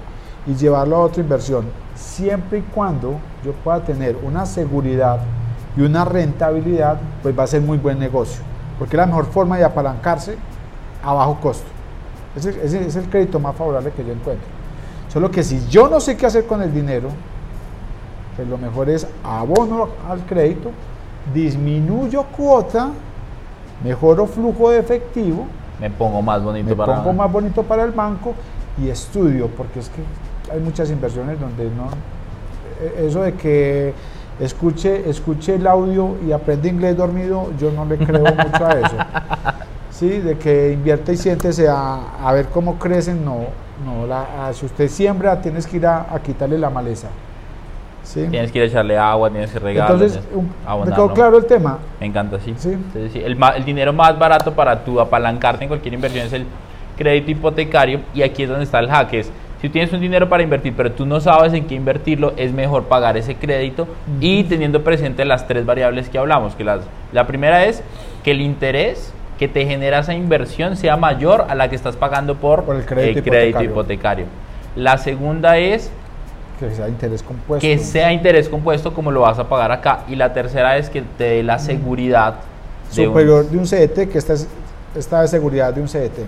y llevarlo a otra inversión, siempre y cuando yo pueda tener una seguridad y una rentabilidad, pues va a ser muy buen negocio, porque es la mejor forma de apalancarse a bajo costo. Ese, ese es el crédito más favorable que yo encuentro. Solo que si yo no sé qué hacer con el dinero, pues lo mejor es abono al crédito, disminuyo cuota, mejoro flujo de efectivo, Me pongo más bonito me para pongo más bonito para el banco y estudio, porque es que hay muchas inversiones donde no, e- eso de que escuche, escuche el audio y aprende inglés dormido, yo no le creo mucho a eso. <laughs> Sí, de que invierte y siéntese a, a ver cómo crecen, no, no, la- a- si usted siembra tienes que ir a, a quitarle la maleza. ¿sí? Tienes que ir a echarle agua, tienes que regarlo. Entonces, un- ¿me abonarlo. quedó claro el tema? Me encanta, sí. Sí. Entonces, sí, el, dinero más barato para tú apalancarte en cualquier inversión es el crédito hipotecario y aquí es donde está el hack. Es, si tienes un dinero para invertir, pero tú no sabes en qué invertirlo, es mejor pagar ese crédito y teniendo presente las tres variables que hablamos. Que las, la primera es que el interés que te genera esa inversión sea mayor a la que estás pagando por, Por el crédito eh, crédito hipotecario. hipotecario. La segunda es Que sea interés compuesto. que sea interés compuesto como lo vas a pagar acá. Y la tercera es que te dé la seguridad de un- superior de un CDT, que esta es esta es seguridad de un CDT.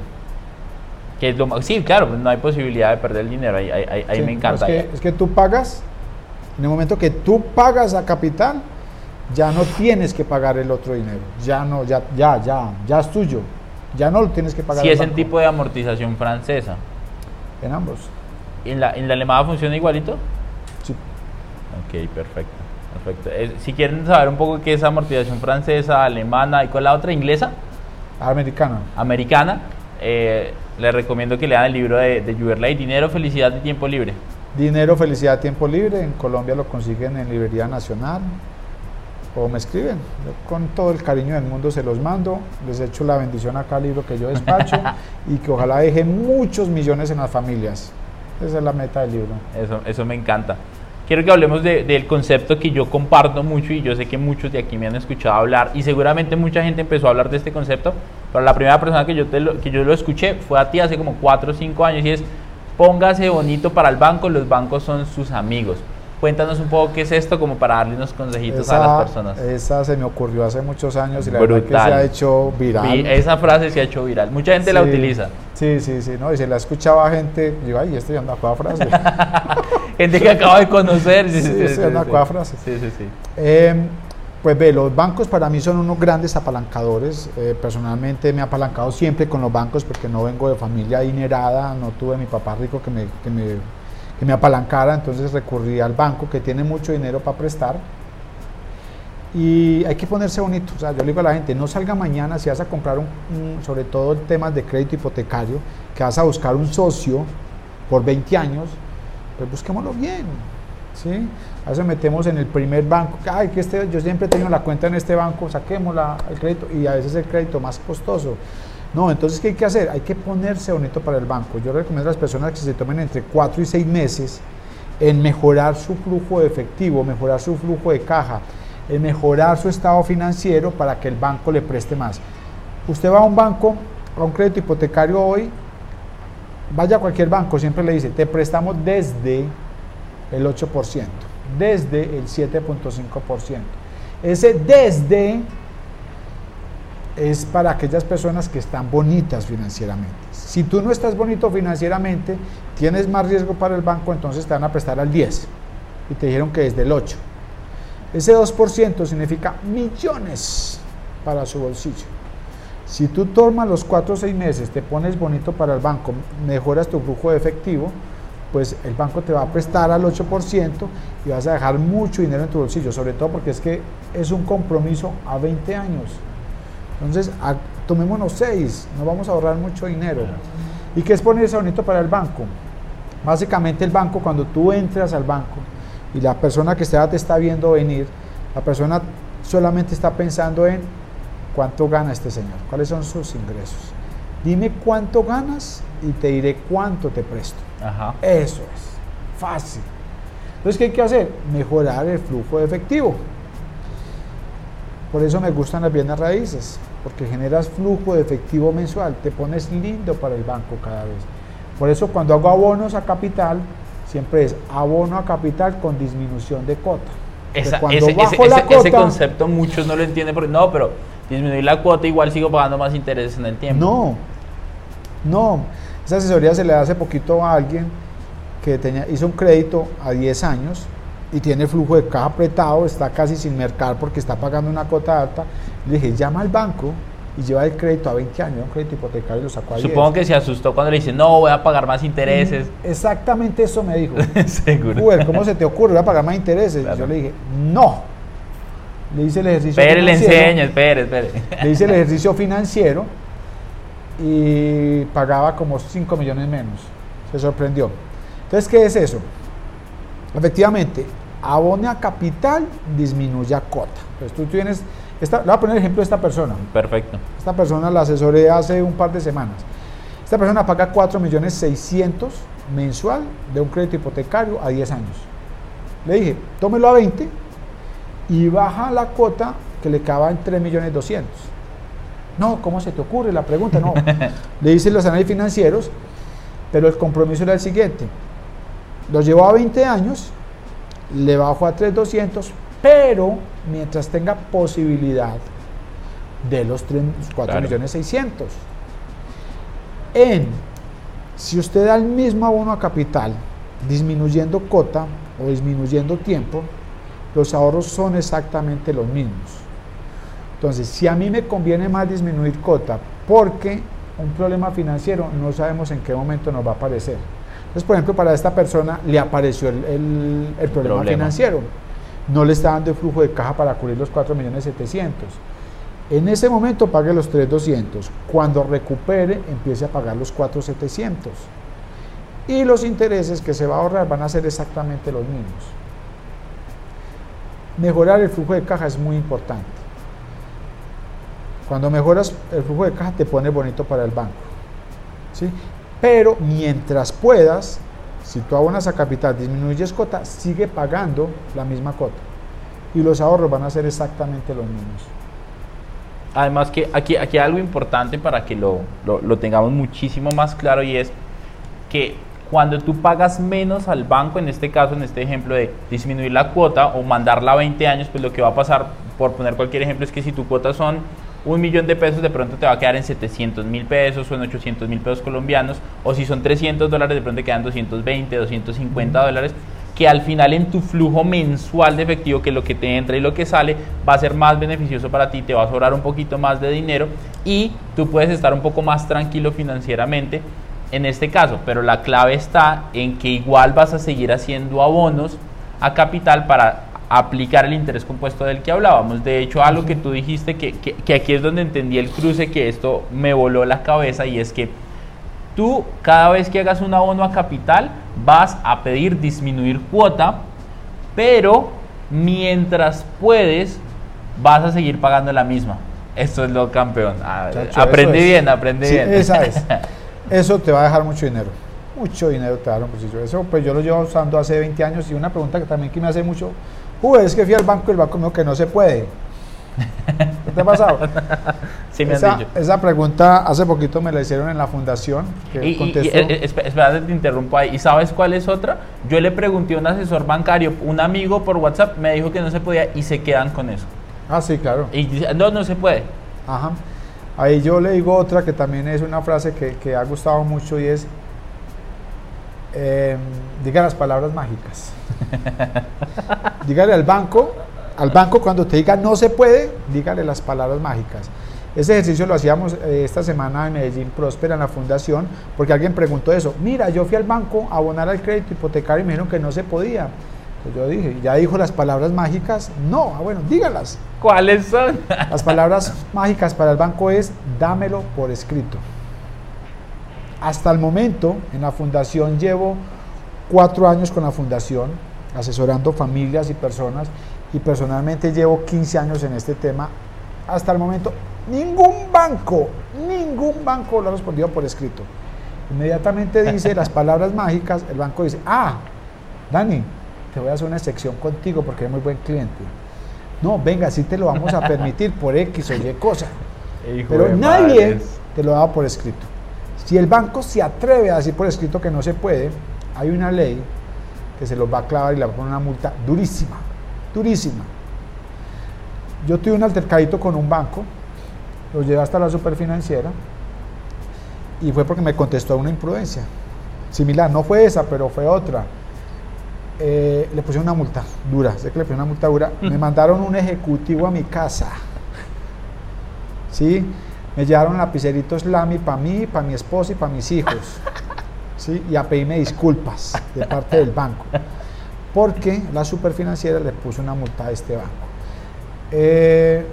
Que es lo más- sí, claro, pues no hay posibilidad de perder el dinero. Ahí, ahí- ahí- Sí, me encanta. Es que, es que tú pagas, en el momento que tú pagas a capital, ya no tienes que pagar el otro dinero. Ya no, ya, ya, ya, ya es tuyo. Ya no lo tienes que pagar. Si es tipo de amortización francesa. En ambos. ¿En la, en la alemana funciona igualito? Sí. Ok, perfecto. perfecto. Eh, si quieren saber un poco qué es amortización francesa, alemana y con la otra inglesa, Americano. americana, eh, les recomiendo que lean el libro de, de Juberley, Dinero, Felicidad y Tiempo Libre. Dinero, felicidad, tiempo libre. En Colombia lo consiguen en Librería Nacional. O me escriben. Yo con todo el cariño del mundo se los mando. Les echo la bendición a cada libro que yo despacho <laughs> y que ojalá deje muchos millones en las familias. Esa es la meta del libro. Eso, eso me encanta. Quiero que hablemos de- del concepto que yo comparto mucho y yo sé que muchos de aquí me han escuchado hablar y seguramente mucha gente empezó a hablar de este concepto, pero la primera persona que yo, te lo, que yo lo escuché fue a ti hace como 4 o 5 años y es póngase bonito para el banco, los bancos son sus amigos. Cuéntanos un poco qué es esto como para darle unos consejitos a las personas. esa se me ocurrió hace muchos años y la verdad que Brutal. se ha hecho viral. Vi- esa frase se ha hecho viral, mucha gente la Sí, utiliza. Sí, sí, sí, ¿no? Y se la escuchaba gente, y yo, ay, este ya la frase. <laughs> Gente que acabo de conocer. Sí, sí, anda con la frase. Sí, sí, sí. Eh, pues ve, los bancos para mí son unos grandes apalancadores. Eh, personalmente me he apalancado siempre con los bancos porque no vengo de familia adinerada, no tuve mi papá rico que me, que me, que me apalancara, entonces recurrí al banco que tiene mucho dinero para prestar. Y hay que ponerse bonito. O sea, yo le digo a la gente, no salga mañana si vas a comprar un, sobre todo el tema de crédito hipotecario, que vas a buscar un socio por 20 años, pues busquémoslo bien. ¿sí? A veces metemos en el primer banco, ay, que este, yo siempre he tenido la cuenta en este banco, saquémosla el crédito, y a veces el crédito más costoso. No, entonces, ¿qué hay que hacer? Hay que ponerse bonito para el banco. Yo recomiendo a las personas que se tomen entre 4 y 6 meses en mejorar su flujo de efectivo, mejorar su flujo de caja, en mejorar su estado financiero para que el banco le preste más. Usted va a un banco, a un crédito hipotecario hoy, vaya a cualquier banco, siempre le dice, te prestamos desde el 8%, desde el 7.5%. Ese desde es para aquellas personas que están bonitas financieramente. Si tú no estás bonito financieramente, tienes más riesgo para el banco, entonces te van a prestar al 10 y te dijeron que desde el 8. Ese 2% significa millones para su bolsillo. Si tú tomas los cuatro o seis meses, te pones bonito para el banco, mejoras tu flujo de efectivo, pues el banco te va a prestar al 8% y vas a dejar mucho dinero en tu bolsillo, sobre todo porque es que es un compromiso a 20 años. Entonces, tomémonos 6, nos vamos a ahorrar mucho dinero. ¿Y qué es ponerse bonito para el banco? Básicamente el banco, cuando tú entras al banco y la persona que te está viendo venir, la persona solamente está pensando en cuánto gana este señor, cuáles son sus ingresos. Dime cuánto ganas y te diré cuánto te presto. Eso es, fácil. Entonces, ¿qué hay que hacer? Mejorar el flujo de efectivo. Por eso me gustan las bienes raíces, porque generas flujo de efectivo mensual, te pones lindo para el banco cada vez. Por eso cuando hago abonos a capital, siempre es abono a capital con disminución de cota. ese, ese, concepto muchos no lo entienden, porque no, pero disminuir la cuota igual sigo pagando más intereses en el tiempo. No, no. Esa asesoría se le hace poquito a alguien que tenía, hizo un crédito a 10 años y tiene flujo de caja apretado, está casi sin mercar porque está pagando una cuota alta. Le dije, llama al banco y lleva el crédito a 20 años, un crédito hipotecario y lo sacó a Supongo que se asustó cuando le dice, no, voy a pagar más intereses. Mm, exactamente eso me dijo. <laughs> Seguro. ¿cómo se te ocurre? Voy a pagar más intereses. Yo le dije, no. Le hice el ejercicio espere, le enseña, espere, espere. <laughs> Le hice el ejercicio financiero y pagaba como 5 millones menos. Se sorprendió. Entonces, ¿qué es eso? Efectivamente, abone a capital, disminuye a cota. Entonces tú tienes, esta, le voy a poner el ejemplo de esta persona. Perfecto. Esta persona la asesoré hace un par de semanas. Esta persona paga 4 millones 600 mensual de un crédito hipotecario a 10 años. Le dije, tómelo a 20 y baja la cuota que le acaba en 3 millones 200. No, ¿cómo se te ocurre? La pregunta, no. <laughs> le hice los análisis financieros, pero el compromiso era el siguiente lo llevo a 20 años, le bajo a 3,200, pero mientras tenga posibilidad de los 4 millones 600. En, si usted da el mismo abono a capital, disminuyendo cota o disminuyendo tiempo, los ahorros son exactamente los mismos. Entonces, si a mí me conviene más disminuir cota, porque un problema financiero no sabemos en qué momento nos va a aparecer entonces, por ejemplo, para esta persona le apareció el, problema, financiero. No le está dando el flujo de caja para cubrir los 4 millones 700. En ese momento pague los 3,200. Cuando recupere, empiece a pagar los 4,700. Y los intereses que se va a ahorrar van a ser exactamente los mismos. Mejorar el flujo de caja es muy importante. Cuando mejoras el flujo de caja te pone bonito para el banco. ¿sí? Pero mientras puedas, si tú abonas a capital, disminuyes cota, sigue pagando la misma cota. Y los ahorros van a ser exactamente los mismos. Además que aquí, aquí hay algo importante para que lo, lo, tengamos muchísimo más claro y es que cuando tú pagas menos al banco, en este caso, en este ejemplo de disminuir la cuota o mandarla a 20 años, pues lo que va a pasar, por poner cualquier ejemplo, es que si tu cuota son un millón de pesos de pronto te va a quedar en 700 mil pesos o en 800 mil pesos colombianos, o si son 300 dólares de pronto te quedan 220, 250 dólares, que al final en tu flujo mensual de efectivo, que lo que te entra y lo que sale, va a ser más beneficioso para ti, te va a sobrar un poquito más de dinero y tú puedes estar un poco más tranquilo financieramente en este caso, pero la clave está en que igual vas a seguir haciendo abonos a capital para aplicar el interés compuesto del que hablábamos. De hecho, algo que tú dijiste, que, que, aquí es donde entendí el cruce, que esto me voló la cabeza, y es que tú cada vez que hagas un abono a capital vas a pedir disminuir cuota, pero mientras puedes vas a seguir pagando la misma. Esto es lo campeón. Aprende bien, aprende bien. Esa es. <laughs> Eso te va a dejar mucho dinero. Mucho dinero te va a dar un Eso pues yo lo llevo usando hace 20 años y una pregunta que también que me hace mucho Uy, es que fui al banco y el banco me dijo que no se puede. ¿Qué te ha pasado? <laughs> Sí, me esa, dicho. esa pregunta hace poquito me la hicieron en la fundación. Que y, contestó. Eh, espera, te interrumpo ahí. ¿Y sabes cuál es otra? Yo le pregunté a un asesor bancario, un amigo por WhatsApp, me dijo que no se podía y se quedan con eso. Ah, sí, claro. Y dice, no, no se puede. Ajá. Ahí yo le digo otra que también es una frase que, que ha gustado mucho y es, eh, diga las palabras mágicas. <laughs> Dígale al banco al banco cuando te diga no se puede, dígale las palabras mágicas. Ese ejercicio lo hacíamos eh, esta semana en Medellín Próspera en la fundación, porque alguien preguntó eso. Mira, yo fui al banco a abonar al crédito hipotecario y me dijeron que no se podía. Pues yo dije, ¿ya dijo las palabras mágicas? No, ah, bueno, dígalas. ¿Cuáles son? Las palabras mágicas para el banco es dámelo por escrito. Hasta el momento, en la fundación llevo cuatro años con la fundación, asesorando familias y personas, y personalmente llevo 15 años en este tema. Hasta el momento, ningún banco, ningún banco lo ha respondido por escrito. Inmediatamente dice las <laughs> palabras mágicas, el banco dice, ah, Dani, te voy a hacer una sección contigo porque eres muy buen cliente. No, venga, sí te lo vamos a permitir por X o Y cosa. <laughs> Pero nadie te lo da por escrito. Si el banco se atreve a decir por escrito que no se puede, hay una ley que se los va a clavar y le va a poner una multa durísima, durísima. Yo tuve un altercadito con un banco, lo llevé hasta la superfinanciera y fue porque me contestó una imprudencia. Similar, no fue esa, pero fue otra. Eh, le pusieron una multa dura, sé que le pusieron una multa dura. Me mandaron un ejecutivo a mi casa. ¿Sí? Me llevaron lapiceritos Lamy para mí, para mi esposa y para mis hijos. <laughs> ¿sí? Y a pedirme disculpas de parte del banco. Porque la superfinanciera le puso una multa a este banco. Eh,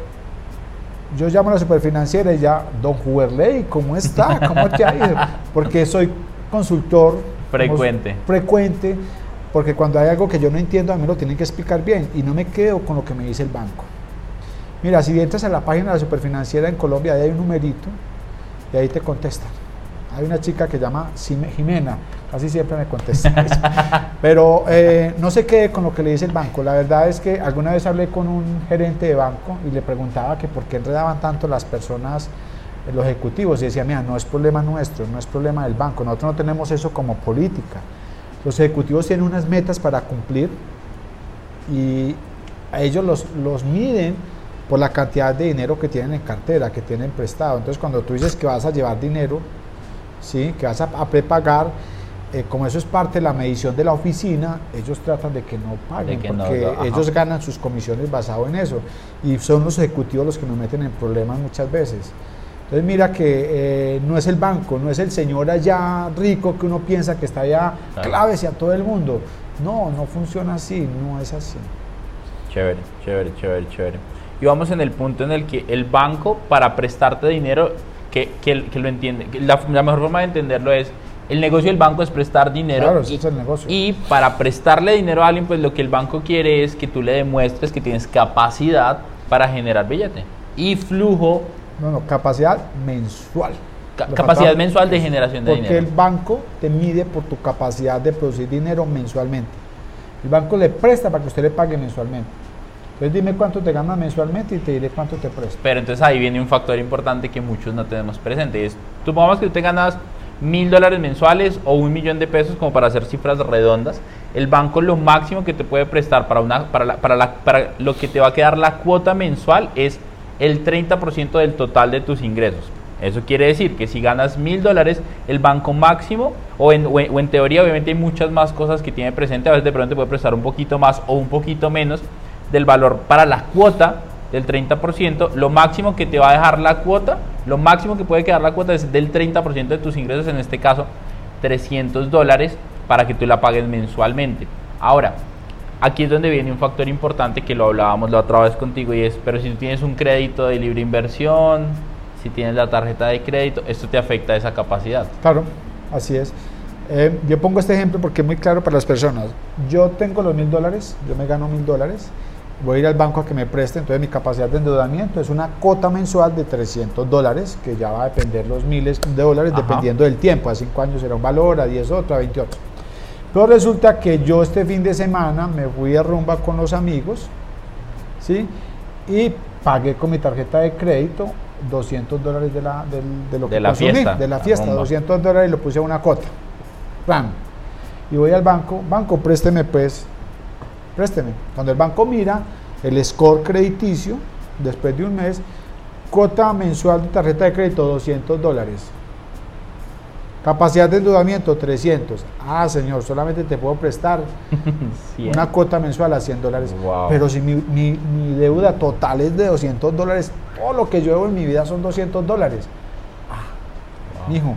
yo llamo a la superfinanciera y ya, don Juberley, ¿cómo está? ¿Cómo te ha ido? Porque soy consultor frecuente. frecuente, porque cuando hay algo que yo no entiendo, a mí lo tienen que explicar bien y no me quedo con lo que me dice el banco. Mira, si entras a la página de la superfinanciera en Colombia, ahí hay un numerito y ahí te contestan. Hay una chica que llama Jimena, casi siempre me contesta. <laughs> Pero eh, no se quede con lo que le dice el banco. La verdad es que alguna vez hablé con un gerente de banco y le preguntaba que por qué enredaban tanto las personas, los ejecutivos, y decía, mira, no es problema nuestro, no es problema del banco, nosotros no tenemos eso como política. Los ejecutivos tienen unas metas para cumplir y a ellos los, los miden por la cantidad de dinero que tienen en cartera, que tienen prestado. Entonces, cuando tú dices que vas a llevar dinero, ¿sí? que vas a, prepagar, eh, como eso es parte de la medición de la oficina, ellos tratan de que no paguen, porque ellos ganan sus comisiones basado en eso. Y son los ejecutivos los que nos meten en problemas muchas veces. Entonces mira que eh, no es el banco, no es el señor allá rico que uno piensa que está allá clave hacia todo el mundo. No, no funciona así, no es así. Chévere, chévere, chévere, chévere y vamos en el punto en el que el banco para prestarte dinero, que, que, que lo entiende, la, mejor forma de entenderlo es, el negocio del banco es prestar dinero. Claro, y, es el negocio. Y para prestarle dinero a alguien, pues lo que el banco quiere es que tú le demuestres que tienes capacidad para generar billete y flujo. No, no, capacidad mensual. capacidad mensual de generación de dinero. Porque el banco te mide por tu capacidad de producir dinero mensualmente. El banco le presta para que usted le pague mensualmente. Entonces dime cuánto te ganas mensualmente y te diré cuánto te presto. Pero entonces ahí viene un factor importante que muchos no tenemos presente. Es, supongamos que tú te ganas mil dólares mensuales o un millón de pesos como para hacer cifras redondas. El banco lo máximo que te puede prestar para, una, para, para, la, para lo que te va a quedar la cuota mensual es el 30% del total de tus ingresos. Eso quiere decir que si ganas mil dólares, el banco máximo, o en, o en, teoría obviamente hay muchas más cosas que tiene presente, a veces de pronto te puede prestar un poquito más o un poquito menos, del valor para la cuota del 30%, lo máximo que te va a dejar la cuota, lo máximo que puede quedar la cuota es del 30% de tus ingresos, en este caso 300 dólares, para que tú la pagues mensualmente. Ahora, aquí es donde viene un factor importante que lo hablábamos la otra vez contigo y es, pero si tú tienes un crédito de libre inversión, si tienes la tarjeta de crédito, esto te afecta a esa capacidad. Claro, así es. Eh, yo pongo este ejemplo porque es muy claro para las personas. Yo tengo los mil dólares, yo me gano mil dólares, voy a ir al banco a que me preste, entonces mi capacidad de endeudamiento es una cuota mensual de 300 dólares, que ya va a depender los miles de dólares dependiendo del tiempo, a 5 años será un valor, a 10 otro, a 20 otro. Pero resulta que yo este fin de semana me fui a rumba con los amigos, ¿sí? Y pagué con mi tarjeta de crédito 200 dólares de, la, de, lo que de la fiesta, de la fiesta, 200 dólares y lo puse a una cuota. ¡Ram! Y voy al banco, banco, présteme pues présteme. Cuando el banco mira el score crediticio, después de un mes, cuota mensual de tarjeta de crédito 200 dólares. Capacidad de endeudamiento 300. Ah, señor, solamente te puedo prestar <laughs> una cuota mensual a 100 dólares. Pero si mi, mi, deuda total es de 200 dólares, todo lo que yo debo en mi vida son 200 dólares. Ah, hijo,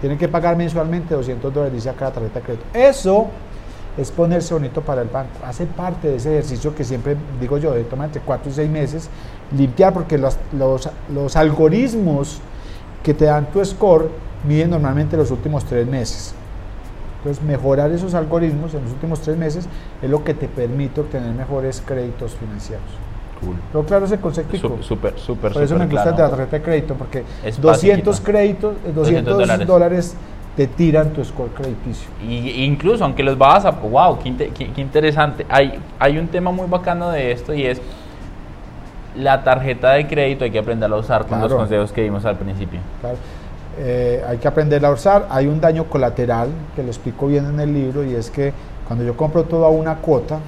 tiene que pagar mensualmente 200 dólares, dice acá la tarjeta de crédito. Eso es ponerse bonito para el banco. Hace parte de ese ejercicio que siempre digo yo, de tomar entre 4 y 6 meses, limpiar, porque los, los, los algoritmos que te dan tu score miden normalmente los últimos tres meses. Entonces, mejorar esos algoritmos en los últimos tres meses es lo que te permite obtener mejores créditos financieros. Cool. Pero claro, ese concepto. Súper, súper, Por eso me gusta de la tarjeta de crédito, porque 200 créditos, 200, dólares. Te tiran tu score crediticio. Y incluso, aunque los vas a... ¡Wow! Qué, qué, interesante. Hay, hay un tema muy bacano de esto y es la tarjeta de crédito hay que aprenderla a usar con los consejos que dimos al principio. Claro. Eh, hay que aprender a usar. Hay un daño colateral que lo explico bien en el libro y es que cuando yo compro toda una cuota,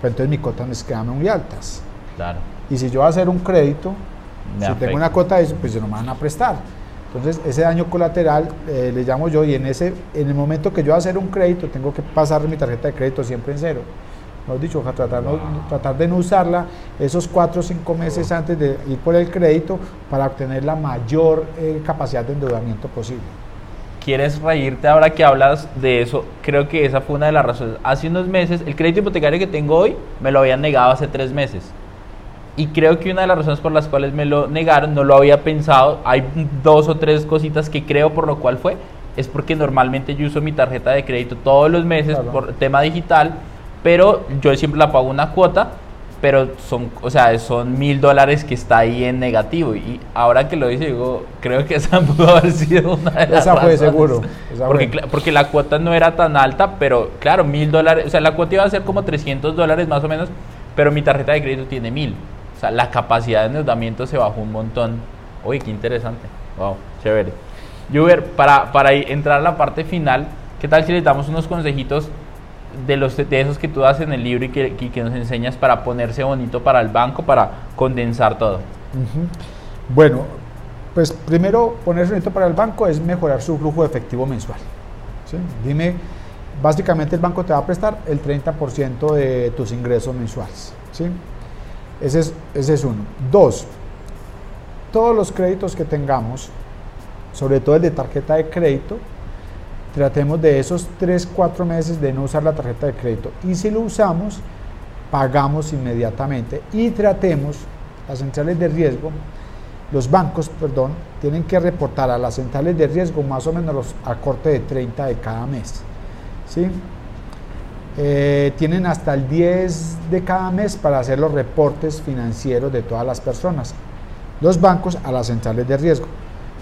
pues entonces mis cuotas me quedan muy altas. Claro. Y si yo voy a hacer un crédito, si tengo una cuota pues yo no me van a prestar. Entonces, ese daño colateral eh, le llamo yo y en, ese, en el momento que yo hacer un crédito, tengo que pasar mi tarjeta de crédito siempre en cero hemos dicho, tratar, tratar de no usarla esos cuatro o cinco meses antes de ir por el crédito para obtener la mayor eh, capacidad de endeudamiento posible. ¿Quieres reírte ahora que hablas de eso? Creo que esa fue una de las razones. Hace unos meses, el crédito hipotecario que tengo hoy me lo habían negado hace tres meses. Y creo que una de las razones por las cuales me lo negaron, no lo había pensado, hay dos o tres cositas que creo por lo cual fue, es porque normalmente yo uso mi tarjeta de crédito todos los meses por tema digital pero yo siempre la pago una cuota, pero son, o sea, son mil dólares que está ahí en negativo. Y ahora que lo dice, digo, creo que esa <laughs> pudo haber sido una de las Esa fue seguro. porque, porque la cuota no era tan alta, pero claro, mil dólares, o sea, la cuota iba a ser como 300 dólares más o menos, pero mi tarjeta de crédito tiene mil. O sea, la capacidad de endeudamiento se bajó un montón. Oye, qué interesante. Wow, chévere. Juber, para, para entrar a la parte final, ¿qué tal si le damos unos consejitos de, los, de esos que tú das en el libro y que, que, nos enseñas para ponerse bonito para el banco, para condensar todo? Bueno, pues primero ponerse bonito para el banco es mejorar su flujo de efectivo mensual. Dime, básicamente el banco te va a prestar el 30% de tus ingresos mensuales. ¿sí? Ese, es, ese es uno. Dos, todos los créditos que tengamos, sobre todo el de tarjeta de crédito, tratemos de esos 3, 4 meses de no usar la tarjeta de crédito. Y si lo usamos, pagamos inmediatamente. Y tratemos, las centrales de riesgo, los bancos, perdón, tienen que reportar a las centrales de riesgo más o menos los, a corte de 30 de cada mes. ¿sí? Eh, tienen hasta el 10 de cada mes para hacer los reportes financieros de todas las personas. Los bancos a las centrales de riesgo.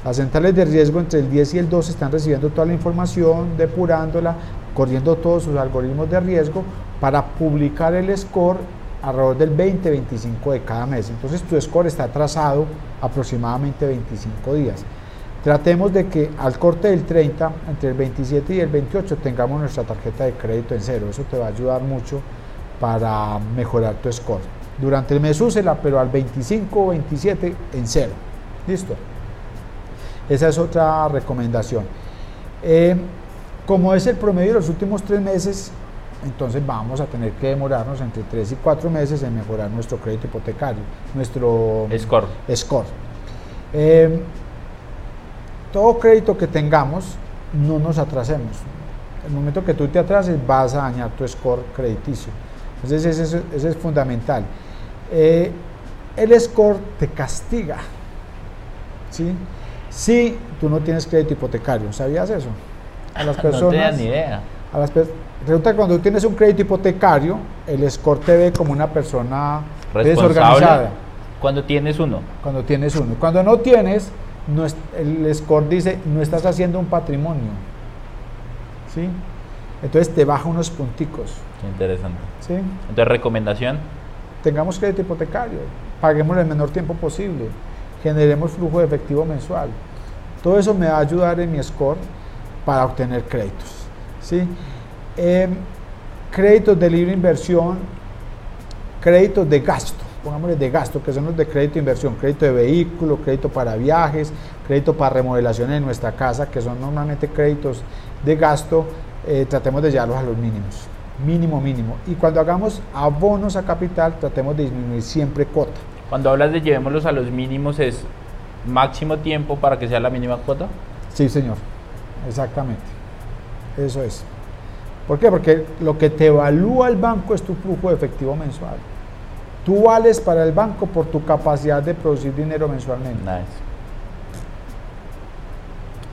Las centrales de riesgo entre el 10 y el 12 están recibiendo toda la información, depurándola, corriendo todos sus algoritmos de riesgo para publicar el score alrededor del 20-25 de cada mes. Entonces tu score está atrasado aproximadamente 25 días. Tratemos de que al corte del 30, entre el 27 y el 28, tengamos nuestra tarjeta de crédito en cero. Eso te va a ayudar mucho para mejorar tu score. Durante el mes úsela, pero al 25 o 27 en cero. ¿Listo? Esa es otra recomendación. Eh, como es el promedio de los últimos tres meses, entonces vamos a tener que demorarnos entre tres y cuatro meses en mejorar nuestro crédito hipotecario, nuestro score. score. Eh, todo crédito que tengamos, no nos atrasemos. El momento que tú te atrases, vas a dañar tu score crediticio. Entonces, ese, es fundamental. Eh, el score te castiga. ¿sí? si tú no tienes crédito hipotecario. ¿Sabías eso? A las <laughs> personas. no ni idea. A las resulta que cuando tú tienes un crédito hipotecario, el score te ve como una persona desorganizada. Cuando tienes uno. Cuando tienes uno. Cuando no tienes, no el score dice, no estás haciendo un patrimonio. ¿Sí? Entonces te baja unos punticos. Qué interesante. ¿Sí? Entonces, recomendación. Tengamos crédito hipotecario. Paguemos el menor tiempo posible generemos flujo de efectivo mensual. Todo eso me va a ayudar en mi score para obtener créditos. ¿sí? Em, créditos de libre inversión, créditos de gasto. Pongámosle de gasto, que son los de crédito de inversión, crédito de vehículo, crédito para viajes, crédito para remodelación en nuestra casa, que son normalmente créditos de gasto, eh, tratemos de llevarlos a los mínimos, mínimo, mínimo. Y cuando hagamos abonos a capital, tratemos de disminuir siempre cuota. Cuando hablas de llevémoslos a los mínimos, ¿es máximo tiempo para que sea la mínima cuota? Sí, señor, exactamente. Eso es. ¿Por qué? Porque lo que te evalúa el banco es tu flujo de efectivo mensual. Tú vales para el banco por tu capacidad de producir dinero mensualmente. Nice.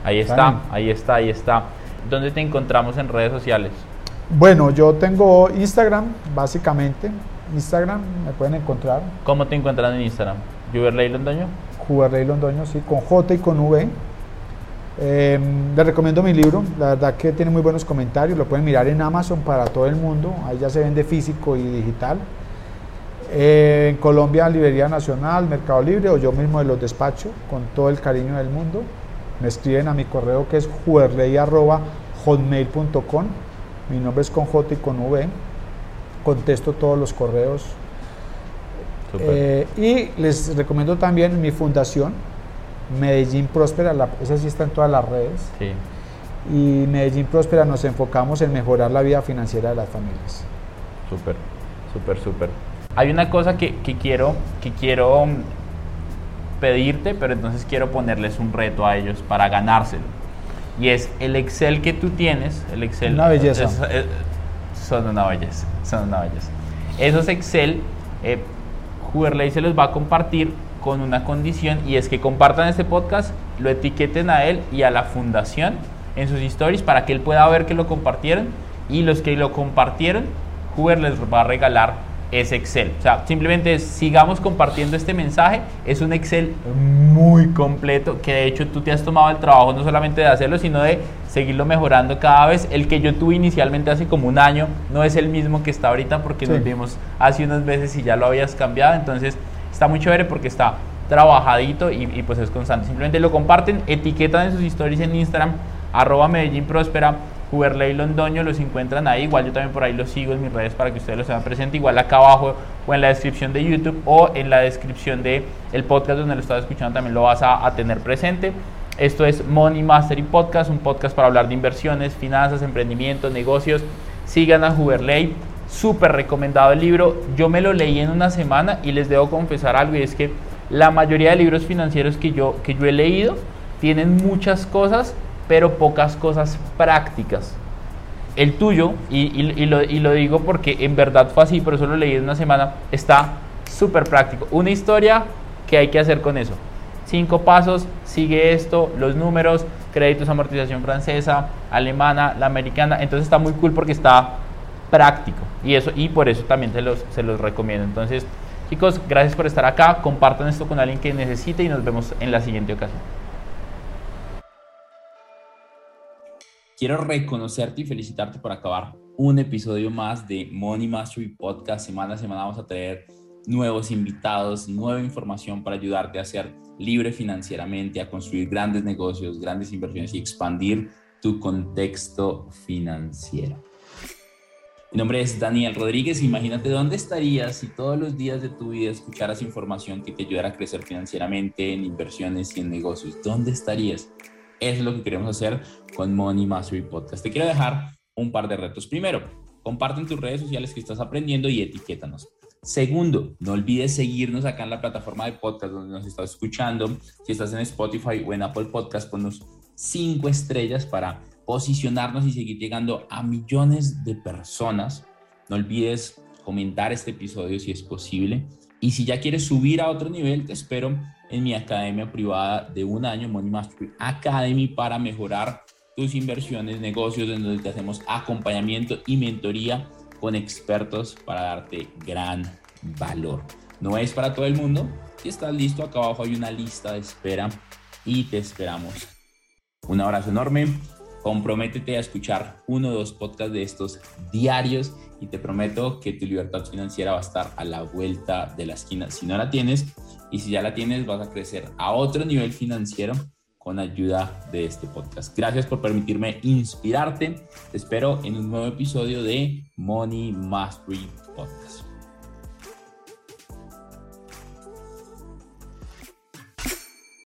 Ahí está, ahí está, ahí está. ¿Dónde te encontramos en redes sociales? Bueno, yo tengo Instagram, básicamente. Instagram me pueden encontrar. ¿Cómo te encuentran en Instagram? ¿Juberley Londoño? Juberley Londoño, sí, con J y con V. Eh, les recomiendo mi libro, la verdad que tiene muy buenos comentarios, lo pueden mirar en Amazon para todo el mundo, ahí ya se vende físico y digital. Eh, en Colombia, Librería Nacional, Mercado Libre o yo mismo de los despacho con todo el cariño del mundo. Me escriben a mi correo que es juerley.hotmail.com. Mi nombre es con J y con V. Contesto todos los correos. Eh, y les recomiendo también mi fundación, Medellín Próspera, la, esa sí está en todas las redes. Sí. Y Medellín Próspera nos enfocamos en mejorar la vida financiera de las familias. Súper, súper, súper. Hay una cosa que, que, quiero, que quiero mm, pedirte, pero entonces quiero ponerles un reto a ellos para ganárselo. Y es el Excel que tú tienes, el Excel... Una belleza. son una belleza, son una belleza. Esos Excel, eh, Huberley se los va a compartir con una condición y es que compartan este podcast, lo etiqueten a él y a la fundación en sus stories para que él pueda ver que lo compartieron y los que lo compartieron, Huber les va a regalar ese Excel. O sea, simplemente sigamos compartiendo este mensaje. Es un Excel muy completo que de hecho tú te has tomado el trabajo no solamente de hacerlo, sino de seguirlo mejorando cada vez. El que yo tuve inicialmente hace como un año no es el mismo que está ahorita porque nos vimos hace unos meses y ya lo habías cambiado. Entonces, está muy chévere porque está trabajadito y, pues es constante. Simplemente lo comparten, etiquetan en sus historias en Instagram, arroba Medellín Próspera, Juberley Londoño, los encuentran ahí. Igual yo también por ahí los sigo en mis redes para que ustedes los sean presentes. Igual acá abajo o en la descripción de YouTube o en la descripción del el podcast donde lo estás escuchando también lo vas a, tener presente. Esto es Money Mastery Podcast, un podcast para hablar de inversiones, finanzas, emprendimiento, negocios. Sigan a Juberley súper recomendado el libro. Yo me lo leí en una semana y les debo confesar algo y es que la mayoría de libros financieros que yo, que yo he leído tienen muchas cosas, pero pocas cosas prácticas. El tuyo, y, lo, y lo digo porque en verdad fue así, por eso lo leí en una semana, está súper práctico. Una historia que hay que hacer con eso. Cinco pasos, sigue esto, los números, créditos, amortización francesa, alemana, la americana. Entonces está muy cool porque está práctico. Y, eso, y por eso también se los, se los recomiendo. Entonces, chicos, gracias por estar acá. Compartan esto con alguien que necesite y nos vemos en la siguiente ocasión. Quiero reconocerte y felicitarte por acabar un episodio más de Money Mastery Podcast. Semana a semana vamos a traer nuevos invitados, nueva información para ayudarte a ser libre financieramente, a construir grandes negocios, grandes inversiones y expandir tu contexto financiero. Mi nombre es Daniel Rodríguez. Imagínate dónde estarías si todos los días de tu vida escucharas información que te ayudara a crecer financieramente en inversiones y en negocios. ¿Dónde estarías? Es lo que queremos hacer con Money Mastery Podcast. Te quiero dejar un par de retos. Primero, comparte en tus redes sociales que estás aprendiendo y etiquétanos. Segundo, no olvides seguirnos acá en la plataforma de podcast donde nos estás escuchando. Si estás en Spotify o en Apple Podcast, ponnos cinco estrellas para posicionarnos y seguir llegando a millones de personas. No olvides comentar este episodio si es posible. Y si ya quieres subir a otro nivel, te espero en mi academia privada de un año, Money Mastery Academy, para mejorar tus inversiones, negocios, en donde te hacemos acompañamiento y mentoría con expertos para darte gran valor. No es para todo el mundo. Si estás listo, acá abajo hay una lista de espera y te esperamos. Un abrazo enorme comprométete a escuchar uno o dos podcasts de estos diarios y te prometo que tu libertad financiera va a estar a la vuelta de la esquina. Si no la tienes y si ya la tienes, vas a crecer a otro nivel financiero con ayuda de este podcast. Gracias por permitirme inspirarte. Te espero en un nuevo episodio de Money Mastery Podcast.